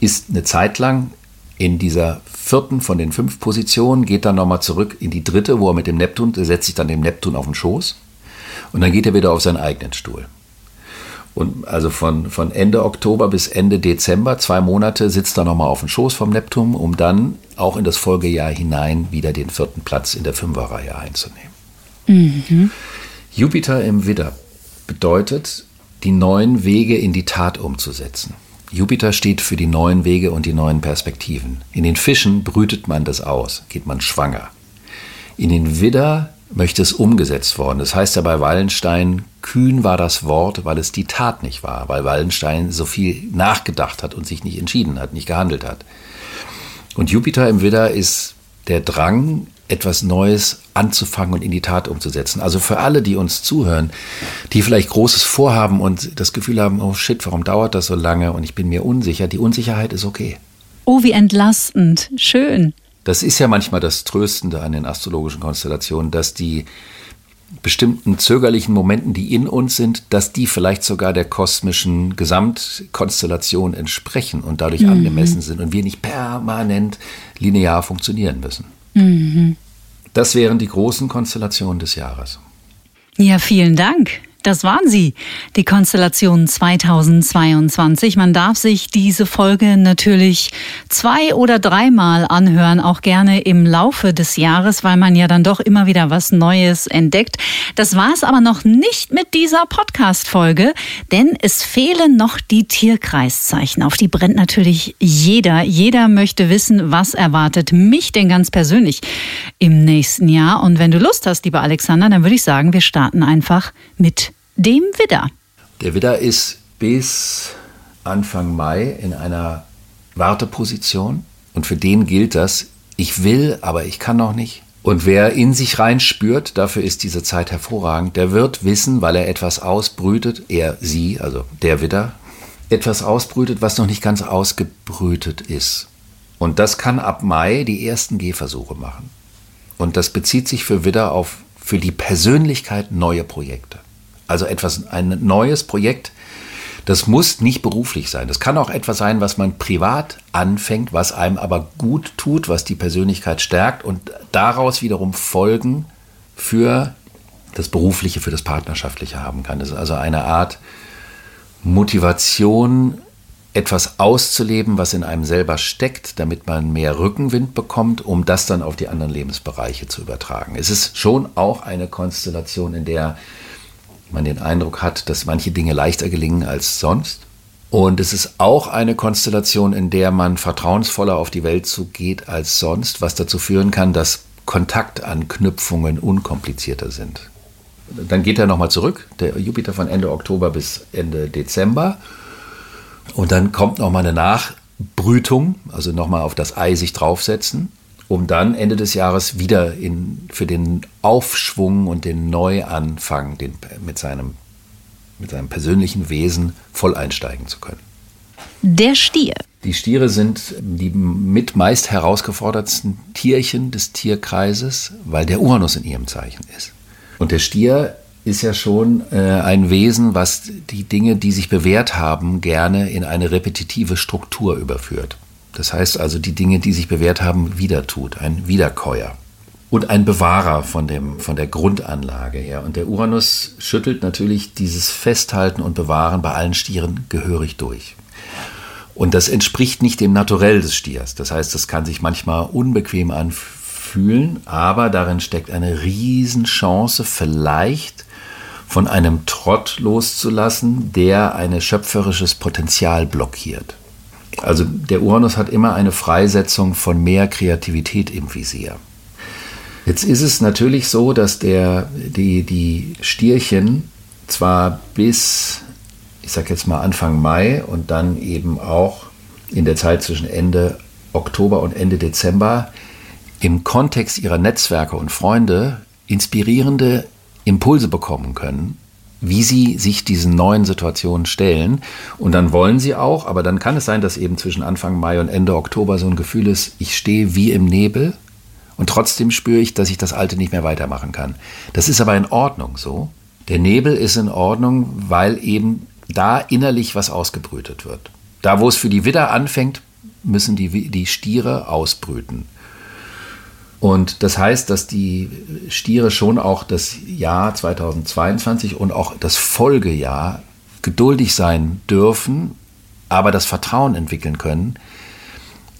ist eine Zeit lang in dieser vierten von den fünf Positionen, geht dann nochmal zurück in die dritte, wo er mit dem Neptun, der setzt sich dann dem Neptun auf den Schoß und dann geht er wieder auf seinen eigenen Stuhl. Und also von, von Ende Oktober bis Ende Dezember, zwei Monate, sitzt er nochmal auf dem Schoß vom Neptun, um dann auch in das Folgejahr hinein wieder den vierten Platz in der Fünferreihe einzunehmen. Mhm. Jupiter im Widder bedeutet, die neuen Wege in die Tat umzusetzen. Jupiter steht für die neuen Wege und die neuen Perspektiven. In den Fischen brütet man das aus, geht man schwanger. In den Widder möchte es umgesetzt worden. Das heißt ja bei Wallenstein, kühn war das Wort, weil es die Tat nicht war, weil Wallenstein so viel nachgedacht hat und sich nicht entschieden hat, nicht gehandelt hat. Und Jupiter im Widder ist der Drang, etwas Neues anzufangen und in die Tat umzusetzen. Also für alle, die uns zuhören, die vielleicht Großes vorhaben und das Gefühl haben, oh shit, warum dauert das so lange und ich bin mir unsicher, die Unsicherheit ist okay. Oh, wie entlastend. Schön. Das ist ja manchmal das Tröstende an den astrologischen Konstellationen, dass die bestimmten zögerlichen Momenten, die in uns sind, dass die vielleicht sogar der kosmischen Gesamtkonstellation entsprechen und dadurch mhm. angemessen sind und wir nicht permanent linear funktionieren müssen. Mhm. Das wären die großen Konstellationen des Jahres. Ja, vielen Dank. Das waren sie, die Konstellation 2022. Man darf sich diese Folge natürlich zwei oder dreimal anhören, auch gerne im Laufe des Jahres, weil man ja dann doch immer wieder was Neues entdeckt. Das war es aber noch nicht mit dieser Podcast-Folge, denn es fehlen noch die Tierkreiszeichen. Auf die brennt natürlich jeder. Jeder möchte wissen, was erwartet mich denn ganz persönlich im nächsten Jahr. Und wenn du Lust hast, lieber Alexander, dann würde ich sagen, wir starten einfach mit dem Widder. Der Widder ist bis Anfang Mai in einer Warteposition und für den gilt das, ich will, aber ich kann noch nicht. Und wer in sich rein spürt, dafür ist diese Zeit hervorragend, der wird wissen, weil er etwas ausbrütet, er, sie, also der Widder, etwas ausbrütet, was noch nicht ganz ausgebrütet ist. Und das kann ab Mai die ersten Gehversuche machen. Und das bezieht sich für Widder auf für die Persönlichkeit neue Projekte. Also etwas, ein neues Projekt, das muss nicht beruflich sein. Das kann auch etwas sein, was man privat anfängt, was einem aber gut tut, was die Persönlichkeit stärkt und daraus wiederum Folgen für das Berufliche, für das Partnerschaftliche haben kann. Das ist also eine Art Motivation, etwas auszuleben, was in einem selber steckt, damit man mehr Rückenwind bekommt, um das dann auf die anderen Lebensbereiche zu übertragen. Es ist schon auch eine Konstellation, in der man den Eindruck hat, dass manche Dinge leichter gelingen als sonst. Und es ist auch eine Konstellation, in der man vertrauensvoller auf die Welt zugeht als sonst, was dazu führen kann, dass Kontaktanknüpfungen unkomplizierter sind. Dann geht er nochmal zurück, der Jupiter von Ende Oktober bis Ende Dezember. Und dann kommt nochmal eine Nachbrütung, also nochmal auf das Ei sich draufsetzen, um dann Ende des Jahres wieder in, für den Aufschwung und den Neuanfang den, mit, seinem, mit seinem persönlichen Wesen voll einsteigen zu können. Der Stier. Die Stiere sind die mit meist herausgefordertsten Tierchen des Tierkreises, weil der Uranus in ihrem Zeichen ist. Und der Stier ist ja schon äh, ein Wesen, was die Dinge, die sich bewährt haben, gerne in eine repetitive Struktur überführt. Das heißt also, die Dinge, die sich bewährt haben, wieder tut, ein Wiederkäuer. Und ein Bewahrer von, dem, von der Grundanlage her. Und der Uranus schüttelt natürlich dieses Festhalten und Bewahren bei allen Stieren gehörig durch. Und das entspricht nicht dem Naturell des Stiers. Das heißt, das kann sich manchmal unbequem anfühlen, aber darin steckt eine Riesenchance, vielleicht von einem Trott loszulassen, der ein schöpferisches Potenzial blockiert. Also der Uranus hat immer eine Freisetzung von mehr Kreativität im Visier. Jetzt ist es natürlich so, dass der, die, die Stierchen zwar bis, ich sag jetzt mal Anfang Mai und dann eben auch in der Zeit zwischen Ende Oktober und Ende Dezember im Kontext ihrer Netzwerke und Freunde inspirierende Impulse bekommen können, wie sie sich diesen neuen Situationen stellen. Und dann wollen sie auch, aber dann kann es sein, dass eben zwischen Anfang Mai und Ende Oktober so ein Gefühl ist, ich stehe wie im Nebel und trotzdem spüre ich, dass ich das Alte nicht mehr weitermachen kann. Das ist aber in Ordnung so. Der Nebel ist in Ordnung, weil eben da innerlich was ausgebrütet wird. Da, wo es für die Widder anfängt, müssen die, die Stiere ausbrüten. Und das heißt, dass die Stiere schon auch das Jahr 2022 und auch das Folgejahr geduldig sein dürfen, aber das Vertrauen entwickeln können,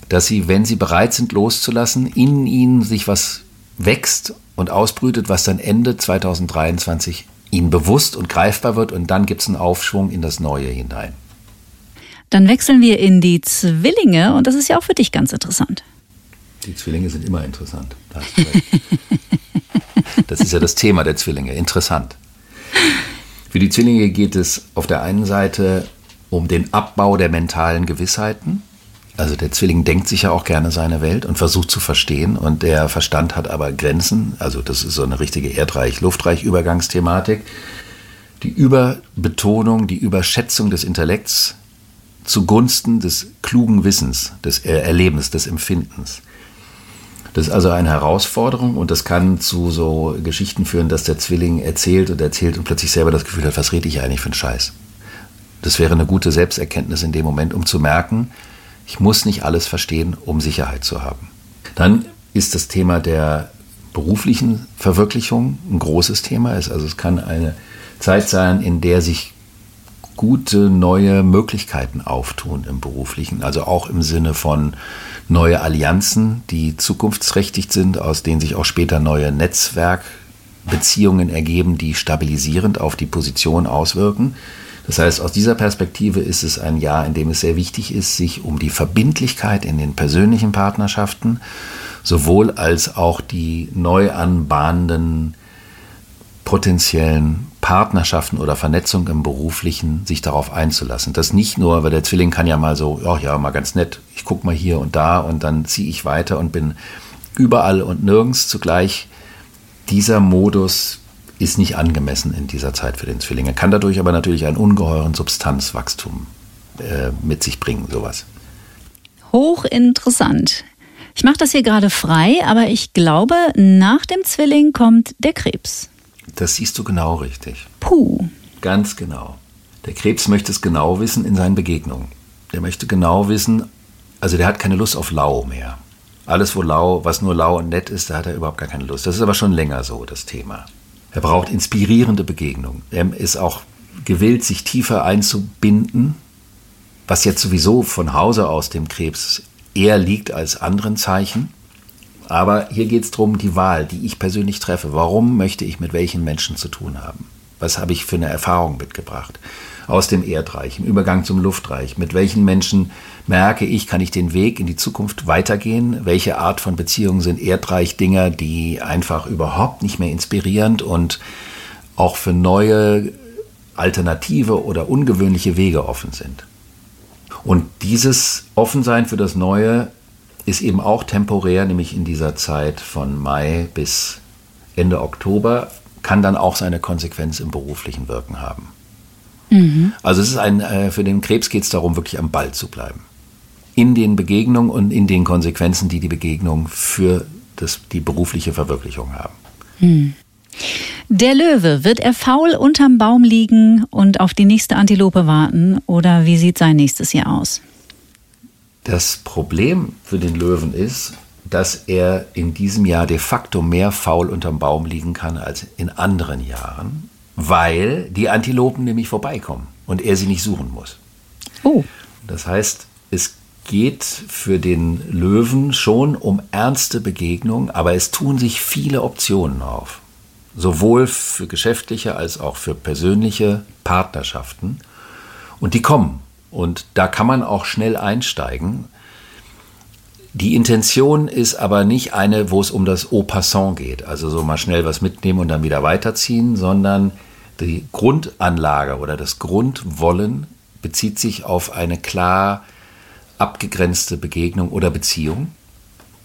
dass sie, wenn sie bereit sind loszulassen, in ihnen sich was wächst und ausbrütet, was dann Ende 2023 ihnen bewusst und greifbar wird und dann gibt es einen Aufschwung in das Neue hinein. Dann wechseln wir in die Zwillinge und das ist ja auch für dich ganz interessant. Die Zwillinge sind immer interessant. Das ist ja das Thema der Zwillinge. Interessant. Für die Zwillinge geht es auf der einen Seite um den Abbau der mentalen Gewissheiten. Also der Zwilling denkt sich ja auch gerne seine Welt und versucht zu verstehen und der Verstand hat aber Grenzen. Also das ist so eine richtige Erdreich-Luftreich-Übergangsthematik. Die Überbetonung, die Überschätzung des Intellekts zugunsten des klugen Wissens, des Erlebens, des Empfindens. Das ist also eine Herausforderung und das kann zu so Geschichten führen, dass der Zwilling erzählt und erzählt und plötzlich selber das Gefühl hat, was rede ich eigentlich für einen Scheiß. Das wäre eine gute Selbsterkenntnis in dem Moment, um zu merken, ich muss nicht alles verstehen, um Sicherheit zu haben. Dann ist das Thema der beruflichen Verwirklichung ein großes Thema. Also es kann eine Zeit sein, in der sich gute neue Möglichkeiten auftun im beruflichen, also auch im Sinne von neue Allianzen, die zukunftsträchtig sind, aus denen sich auch später neue Netzwerkbeziehungen ergeben, die stabilisierend auf die Position auswirken. Das heißt, aus dieser Perspektive ist es ein Jahr, in dem es sehr wichtig ist, sich um die Verbindlichkeit in den persönlichen Partnerschaften sowohl als auch die neu anbahnenden potenziellen Partnerschaften oder Vernetzung im Beruflichen sich darauf einzulassen. Das nicht nur, weil der Zwilling kann ja mal so, oh ja, mal ganz nett, ich gucke mal hier und da und dann ziehe ich weiter und bin überall und nirgends zugleich. Dieser Modus ist nicht angemessen in dieser Zeit für den Zwilling. Er kann dadurch aber natürlich einen ungeheuren Substanzwachstum äh, mit sich bringen, sowas. Hochinteressant. Ich mache das hier gerade frei, aber ich glaube, nach dem Zwilling kommt der Krebs. Das siehst du genau richtig. Puh. Ganz genau. Der Krebs möchte es genau wissen in seinen Begegnungen. Der möchte genau wissen, also der hat keine Lust auf lau mehr. Alles, wo lau, was nur lau und nett ist, da hat er überhaupt gar keine Lust. Das ist aber schon länger so, das Thema. Er braucht inspirierende Begegnungen. Er ist auch gewillt, sich tiefer einzubinden, was jetzt sowieso von Hause aus dem Krebs eher liegt als anderen Zeichen. Aber hier geht es darum, die Wahl, die ich persönlich treffe. Warum möchte ich mit welchen Menschen zu tun haben? Was habe ich für eine Erfahrung mitgebracht? Aus dem Erdreich, im Übergang zum Luftreich. Mit welchen Menschen merke ich, kann ich den Weg in die Zukunft weitergehen? Welche Art von Beziehungen sind Erdreich-Dinger, die einfach überhaupt nicht mehr inspirierend und auch für neue, alternative oder ungewöhnliche Wege offen sind? Und dieses Offensein für das Neue ist eben auch temporär, nämlich in dieser Zeit von Mai bis Ende Oktober, kann dann auch seine Konsequenz im beruflichen Wirken haben. Mhm. Also es ist ein, äh, für den Krebs geht es darum, wirklich am Ball zu bleiben. In den Begegnungen und in den Konsequenzen, die die Begegnungen für das, die berufliche Verwirklichung haben. Mhm. Der Löwe, wird er faul unterm Baum liegen und auf die nächste Antilope warten oder wie sieht sein nächstes Jahr aus? Das Problem für den Löwen ist, dass er in diesem Jahr de facto mehr faul unterm Baum liegen kann als in anderen Jahren, weil die Antilopen nämlich vorbeikommen und er sie nicht suchen muss. Oh. Das heißt, es geht für den Löwen schon um ernste Begegnungen, aber es tun sich viele Optionen auf sowohl für geschäftliche als auch für persönliche Partnerschaften. Und die kommen. Und da kann man auch schnell einsteigen. Die Intention ist aber nicht eine, wo es um das Au passant geht, also so mal schnell was mitnehmen und dann wieder weiterziehen, sondern die Grundanlage oder das Grundwollen bezieht sich auf eine klar abgegrenzte Begegnung oder Beziehung.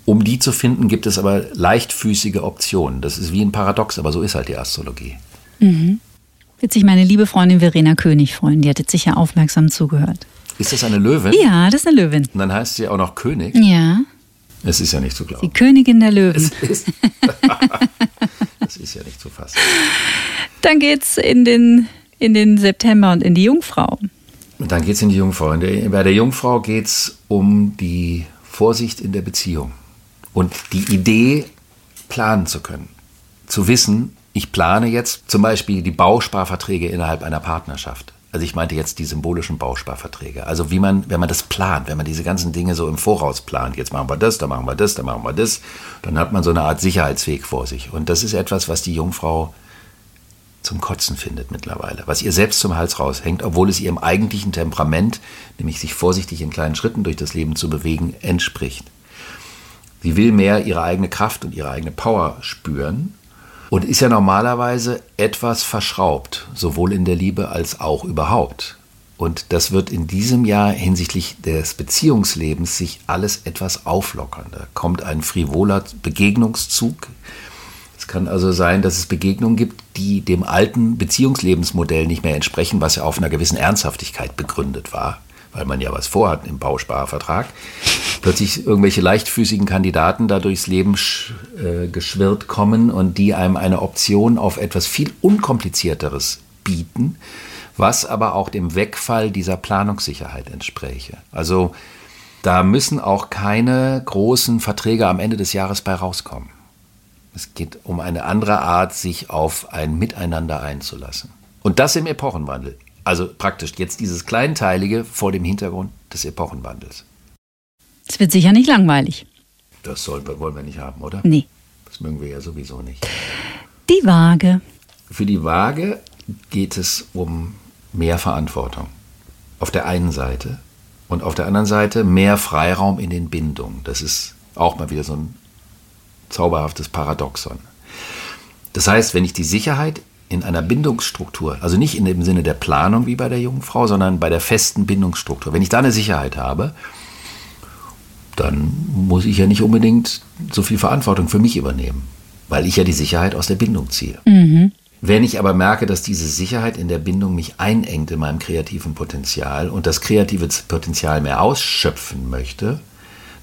Um die zu finden, gibt es aber leichtfüßige Optionen. Das ist wie ein Paradox, aber so ist halt die Astrologie. Mhm. Wird sich meine liebe Freundin Verena König freuen. Die hat jetzt sicher aufmerksam zugehört. Ist das eine Löwin? Ja, das ist eine Löwin. Und dann heißt sie auch noch König? Ja. Es ist ja nicht zu glauben. Die Königin der Löwen. Es ist, das ist ja nicht zu fassen. Dann geht's in den, in den September und in die Jungfrau. Und dann geht's in die Jungfrau. Bei der Jungfrau geht es um die Vorsicht in der Beziehung. Und die Idee, planen zu können. Zu wissen, ich plane jetzt zum Beispiel die Bausparverträge innerhalb einer Partnerschaft. Also ich meinte jetzt die symbolischen Bausparverträge. Also wie man, wenn man das plant, wenn man diese ganzen Dinge so im Voraus plant, jetzt machen wir das, dann machen wir das, dann machen wir das, dann hat man so eine Art Sicherheitsweg vor sich. Und das ist etwas, was die Jungfrau zum Kotzen findet mittlerweile, was ihr selbst zum Hals raushängt, obwohl es ihrem eigentlichen Temperament, nämlich sich vorsichtig in kleinen Schritten durch das Leben zu bewegen, entspricht. Sie will mehr ihre eigene Kraft und ihre eigene Power spüren und ist ja normalerweise etwas verschraubt, sowohl in der Liebe als auch überhaupt. Und das wird in diesem Jahr hinsichtlich des Beziehungslebens sich alles etwas auflockern. Da kommt ein frivoler Begegnungszug. Es kann also sein, dass es Begegnungen gibt, die dem alten Beziehungslebensmodell nicht mehr entsprechen, was ja auf einer gewissen Ernsthaftigkeit begründet war weil man ja was vorhat im Bausparvertrag, plötzlich irgendwelche leichtfüßigen Kandidaten da durchs Leben äh, geschwirrt kommen und die einem eine Option auf etwas viel unkomplizierteres bieten, was aber auch dem Wegfall dieser Planungssicherheit entspräche. Also da müssen auch keine großen Verträge am Ende des Jahres bei rauskommen. Es geht um eine andere Art, sich auf ein Miteinander einzulassen. Und das im Epochenwandel. Also praktisch jetzt dieses Kleinteilige vor dem Hintergrund des Epochenwandels. Es wird sicher nicht langweilig. Das sollen wollen wir nicht haben, oder? Nee. Das mögen wir ja sowieso nicht. Die Waage. Für die Waage geht es um mehr Verantwortung. Auf der einen Seite. Und auf der anderen Seite mehr Freiraum in den Bindungen. Das ist auch mal wieder so ein zauberhaftes Paradoxon. Das heißt, wenn ich die Sicherheit in einer Bindungsstruktur, also nicht in dem Sinne der Planung wie bei der jungen Frau, sondern bei der festen Bindungsstruktur. Wenn ich da eine Sicherheit habe, dann muss ich ja nicht unbedingt so viel Verantwortung für mich übernehmen, weil ich ja die Sicherheit aus der Bindung ziehe. Mhm. Wenn ich aber merke, dass diese Sicherheit in der Bindung mich einengt in meinem kreativen Potenzial und das kreative Potenzial mehr ausschöpfen möchte,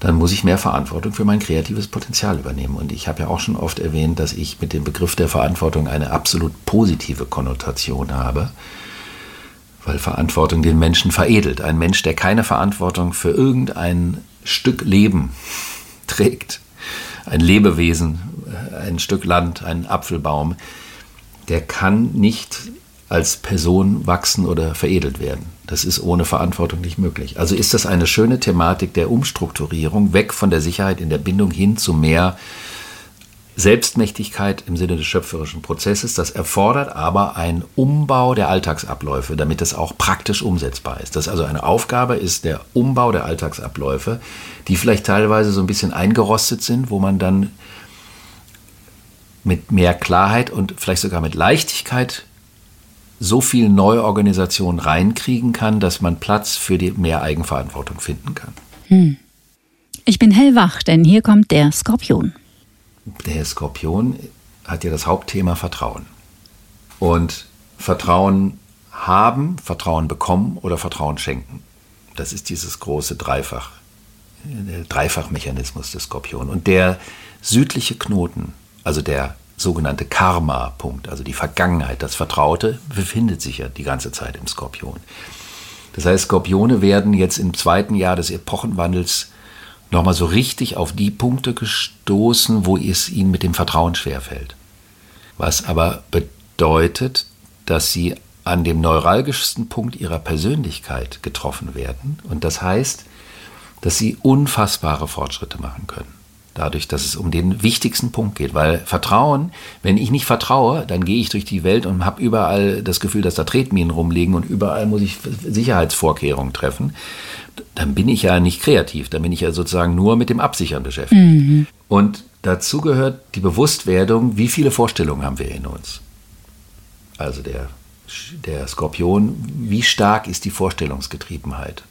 dann muss ich mehr Verantwortung für mein kreatives Potenzial übernehmen. Und ich habe ja auch schon oft erwähnt, dass ich mit dem Begriff der Verantwortung eine absolut positive Konnotation habe, weil Verantwortung den Menschen veredelt. Ein Mensch, der keine Verantwortung für irgendein Stück Leben trägt, ein Lebewesen, ein Stück Land, ein Apfelbaum, der kann nicht als Person wachsen oder veredelt werden. Das ist ohne Verantwortung nicht möglich. Also ist das eine schöne Thematik der Umstrukturierung, weg von der Sicherheit in der Bindung hin zu mehr Selbstmächtigkeit im Sinne des schöpferischen Prozesses. Das erfordert aber einen Umbau der Alltagsabläufe, damit das auch praktisch umsetzbar ist. Das also eine Aufgabe ist der Umbau der Alltagsabläufe, die vielleicht teilweise so ein bisschen eingerostet sind, wo man dann mit mehr Klarheit und vielleicht sogar mit Leichtigkeit so viel Neuorganisation reinkriegen kann, dass man Platz für die mehr Eigenverantwortung finden kann. Hm. Ich bin hellwach, denn hier kommt der Skorpion. Der Skorpion hat ja das Hauptthema Vertrauen. Und Vertrauen haben, Vertrauen bekommen oder Vertrauen schenken. Das ist dieses große Dreifach, der Dreifachmechanismus des Skorpion. Und der südliche Knoten, also der sogenannte Karma-Punkt, also die Vergangenheit, das Vertraute, befindet sich ja die ganze Zeit im Skorpion. Das heißt, Skorpione werden jetzt im zweiten Jahr des Epochenwandels nochmal so richtig auf die Punkte gestoßen, wo es ihnen mit dem Vertrauen schwerfällt. Was aber bedeutet, dass sie an dem neuralgischsten Punkt ihrer Persönlichkeit getroffen werden. Und das heißt, dass sie unfassbare Fortschritte machen können dadurch, dass es um den wichtigsten Punkt geht. Weil Vertrauen, wenn ich nicht vertraue, dann gehe ich durch die Welt und habe überall das Gefühl, dass da Tretminen rumliegen und überall muss ich Sicherheitsvorkehrungen treffen. Dann bin ich ja nicht kreativ, dann bin ich ja sozusagen nur mit dem Absichern beschäftigt. Mhm. Und dazu gehört die Bewusstwerdung, wie viele Vorstellungen haben wir in uns. Also der, der Skorpion, wie stark ist die Vorstellungsgetriebenheit?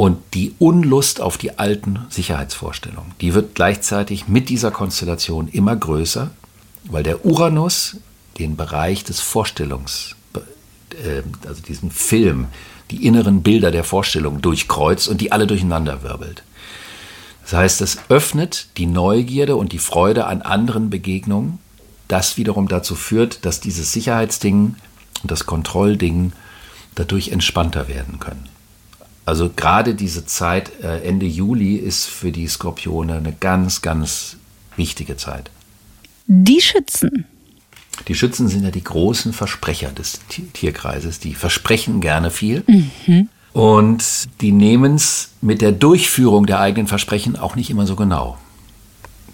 Und die Unlust auf die alten Sicherheitsvorstellungen, die wird gleichzeitig mit dieser Konstellation immer größer, weil der Uranus den Bereich des Vorstellungs, äh, also diesen Film, die inneren Bilder der Vorstellung durchkreuzt und die alle durcheinander wirbelt. Das heißt, es öffnet die Neugierde und die Freude an anderen Begegnungen, das wiederum dazu führt, dass dieses Sicherheitsding und das Kontrollding dadurch entspannter werden können. Also gerade diese Zeit, äh, Ende Juli, ist für die Skorpione eine ganz, ganz wichtige Zeit. Die Schützen. Die Schützen sind ja die großen Versprecher des Tierkreises. Die versprechen gerne viel. Mhm. Und die nehmen es mit der Durchführung der eigenen Versprechen auch nicht immer so genau.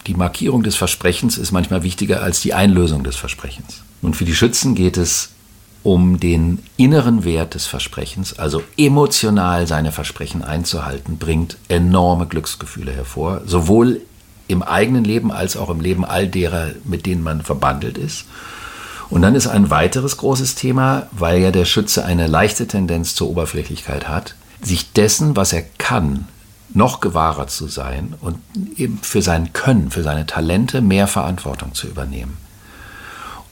Die Markierung des Versprechens ist manchmal wichtiger als die Einlösung des Versprechens. Und für die Schützen geht es um den inneren Wert des Versprechens, also emotional seine Versprechen einzuhalten, bringt enorme Glücksgefühle hervor, sowohl im eigenen Leben als auch im Leben all derer, mit denen man verbandelt ist. Und dann ist ein weiteres großes Thema, weil ja der Schütze eine leichte Tendenz zur Oberflächlichkeit hat, sich dessen, was er kann, noch gewahrer zu sein und eben für sein Können, für seine Talente mehr Verantwortung zu übernehmen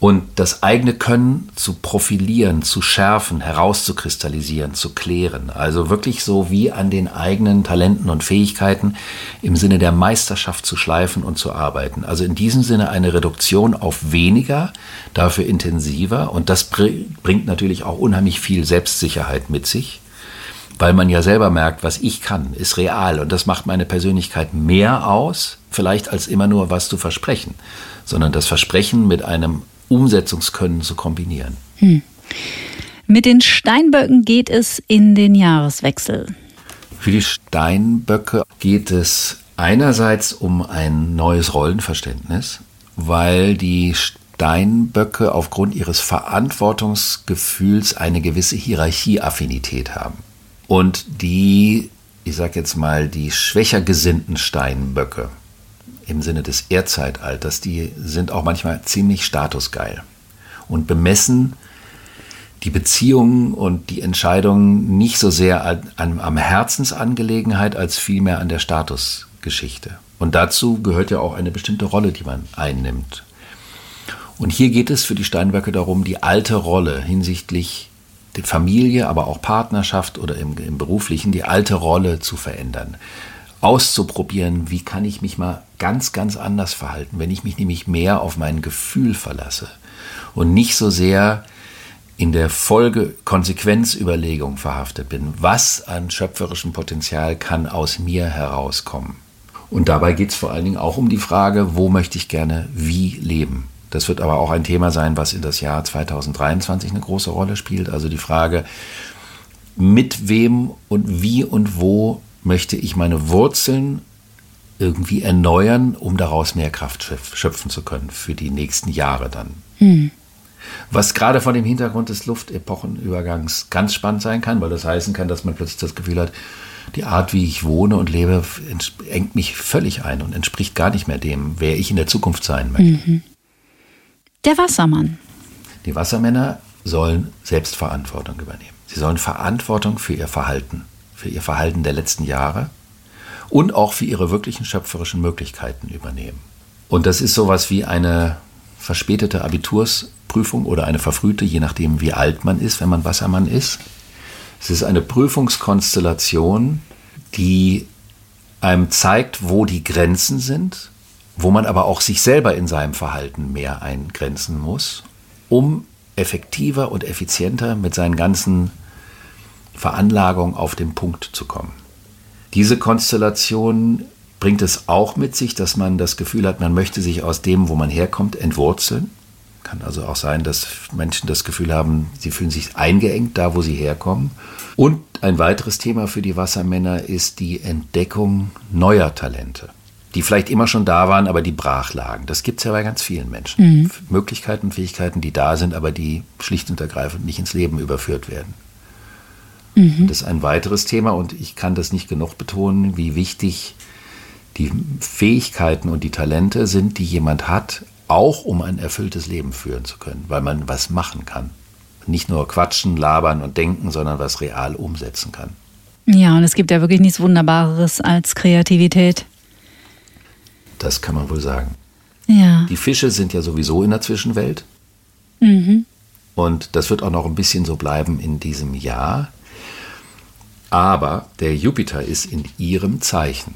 und das eigene Können zu profilieren, zu schärfen, herauszukristallisieren, zu klären. Also wirklich so wie an den eigenen Talenten und Fähigkeiten im Sinne der Meisterschaft zu schleifen und zu arbeiten. Also in diesem Sinne eine Reduktion auf weniger, dafür intensiver und das bringt natürlich auch unheimlich viel Selbstsicherheit mit sich weil man ja selber merkt, was ich kann, ist real und das macht meine Persönlichkeit mehr aus, vielleicht als immer nur was zu versprechen, sondern das Versprechen mit einem Umsetzungskönnen zu kombinieren. Hm. Mit den Steinböcken geht es in den Jahreswechsel. Für die Steinböcke geht es einerseits um ein neues Rollenverständnis, weil die Steinböcke aufgrund ihres Verantwortungsgefühls eine gewisse Hierarchieaffinität haben. Und die, ich sag jetzt mal, die schwächer gesinnten Steinböcke, im Sinne des Erdzeitalters, die sind auch manchmal ziemlich statusgeil und bemessen die Beziehungen und die Entscheidungen nicht so sehr an, am Herzensangelegenheit als vielmehr an der Statusgeilheit Geschichte. Und dazu gehört ja auch eine bestimmte Rolle, die man einnimmt. Und hier geht es für die Steinböcke darum, die alte Rolle hinsichtlich der Familie, aber auch Partnerschaft oder im, im beruflichen, die alte Rolle zu verändern. Auszuprobieren, wie kann ich mich mal ganz, ganz anders verhalten, wenn ich mich nämlich mehr auf mein Gefühl verlasse und nicht so sehr in der Folge Konsequenzüberlegung verhaftet bin. Was an schöpferischem Potenzial kann aus mir herauskommen? Und dabei geht es vor allen Dingen auch um die Frage, wo möchte ich gerne wie leben? Das wird aber auch ein Thema sein, was in das Jahr 2023 eine große Rolle spielt. Also die Frage, mit wem und wie und wo möchte ich meine Wurzeln irgendwie erneuern, um daraus mehr Kraft schöpfen zu können für die nächsten Jahre dann. Hm. Was gerade vor dem Hintergrund des Luftepochenübergangs ganz spannend sein kann, weil das heißen kann, dass man plötzlich das Gefühl hat, die Art, wie ich wohne und lebe, engt mich völlig ein und entspricht gar nicht mehr dem, wer ich in der Zukunft sein möchte. Mhm. Der Wassermann. Die Wassermänner sollen Selbstverantwortung übernehmen. Sie sollen Verantwortung für ihr Verhalten, für ihr Verhalten der letzten Jahre und auch für ihre wirklichen schöpferischen Möglichkeiten übernehmen. Und das ist sowas wie eine verspätete Abitursprüfung oder eine verfrühte, je nachdem wie alt man ist, wenn man Wassermann ist. Es ist eine Prüfungskonstellation, die einem zeigt, wo die Grenzen sind wo man aber auch sich selber in seinem Verhalten mehr eingrenzen muss, um effektiver und effizienter mit seinen ganzen Veranlagungen auf den Punkt zu kommen. Diese Konstellation bringt es auch mit sich, dass man das Gefühl hat, man möchte sich aus dem, wo man herkommt, entwurzeln. Kann also auch sein, dass Menschen das Gefühl haben, sie fühlen sich eingeengt da, wo sie herkommen. Und ein weiteres Thema für die Wassermänner ist die Entdeckung neuer Talente die vielleicht immer schon da waren, aber die brach lagen. Das gibt es ja bei ganz vielen Menschen. Mhm. Möglichkeiten, Fähigkeiten, die da sind, aber die schlicht und ergreifend nicht ins Leben überführt werden. Mhm. Das ist ein weiteres Thema und ich kann das nicht genug betonen, wie wichtig die Fähigkeiten und die Talente sind, die jemand hat, auch um ein erfülltes Leben führen zu können, weil man was machen kann. Nicht nur quatschen, labern und denken, sondern was real umsetzen kann. Ja, und es gibt ja wirklich nichts Wunderbareres als Kreativität. Das kann man wohl sagen. Ja. Die Fische sind ja sowieso in der Zwischenwelt. Mhm. Und das wird auch noch ein bisschen so bleiben in diesem Jahr. Aber der Jupiter ist in ihrem Zeichen.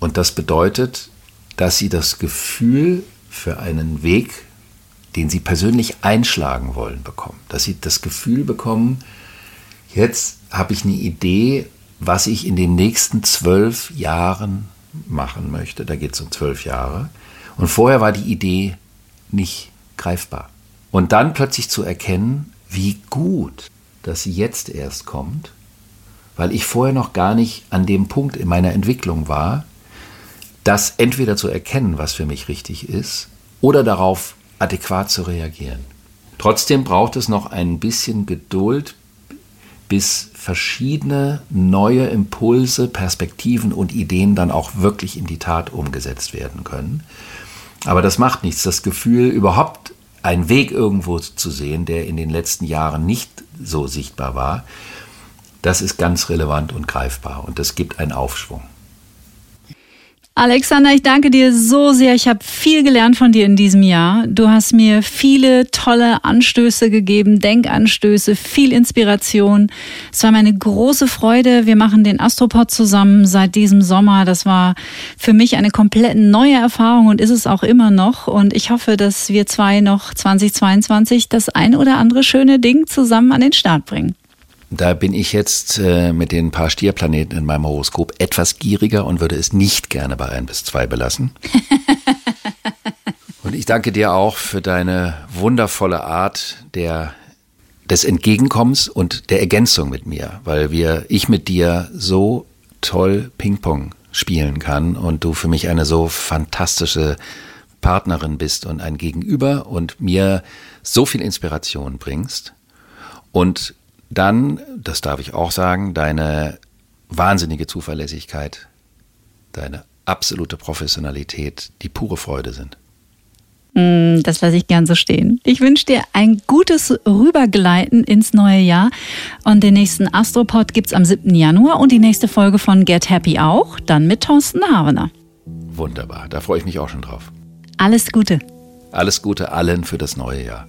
Und das bedeutet, dass sie das Gefühl für einen Weg, den sie persönlich einschlagen wollen, bekommen. Dass sie das Gefühl bekommen, jetzt habe ich eine Idee, was ich in den nächsten zwölf Jahren machen möchte. Da geht es um zwölf Jahre. Und vorher war die Idee nicht greifbar. Und dann plötzlich zu erkennen, wie gut, dass sie jetzt erst kommt, weil ich vorher noch gar nicht an dem Punkt in meiner Entwicklung war, das entweder zu erkennen, was für mich richtig ist, oder darauf adäquat zu reagieren. Trotzdem braucht es noch ein bisschen Geduld, bis verschiedene neue Impulse, Perspektiven und Ideen dann auch wirklich in die Tat umgesetzt werden können. Aber das macht nichts. Das Gefühl, überhaupt einen Weg irgendwo zu sehen, der in den letzten Jahren nicht so sichtbar war, das ist ganz relevant und greifbar und das gibt einen Aufschwung. Alexander, ich danke dir so sehr. Ich habe viel gelernt von dir in diesem Jahr. Du hast mir viele tolle Anstöße gegeben, Denkanstöße, viel Inspiration. Es war meine große Freude. Wir machen den Astropod zusammen seit diesem Sommer. Das war für mich eine komplett neue Erfahrung und ist es auch immer noch. Und ich hoffe, dass wir zwei noch 2022 das ein oder andere schöne Ding zusammen an den Start bringen. Da bin ich jetzt äh, mit den paar Stierplaneten in meinem Horoskop etwas gieriger und würde es nicht gerne bei ein bis zwei belassen. und ich danke dir auch für deine wundervolle Art der des Entgegenkommens und der Ergänzung mit mir, weil wir ich mit dir so toll Ping-Pong spielen kann und du für mich eine so fantastische Partnerin bist und ein Gegenüber und mir so viel Inspiration bringst. Und dann, das darf ich auch sagen, deine wahnsinnige Zuverlässigkeit, deine absolute Professionalität, die pure Freude sind. Mm, das lasse ich gern so stehen. Ich wünsche dir ein gutes Rübergleiten ins neue Jahr. Und den nächsten Astropod gibt es am 7. Januar und die nächste Folge von Get Happy auch, dann mit Thorsten Havener. Wunderbar, da freue ich mich auch schon drauf. Alles Gute. Alles Gute allen für das neue Jahr.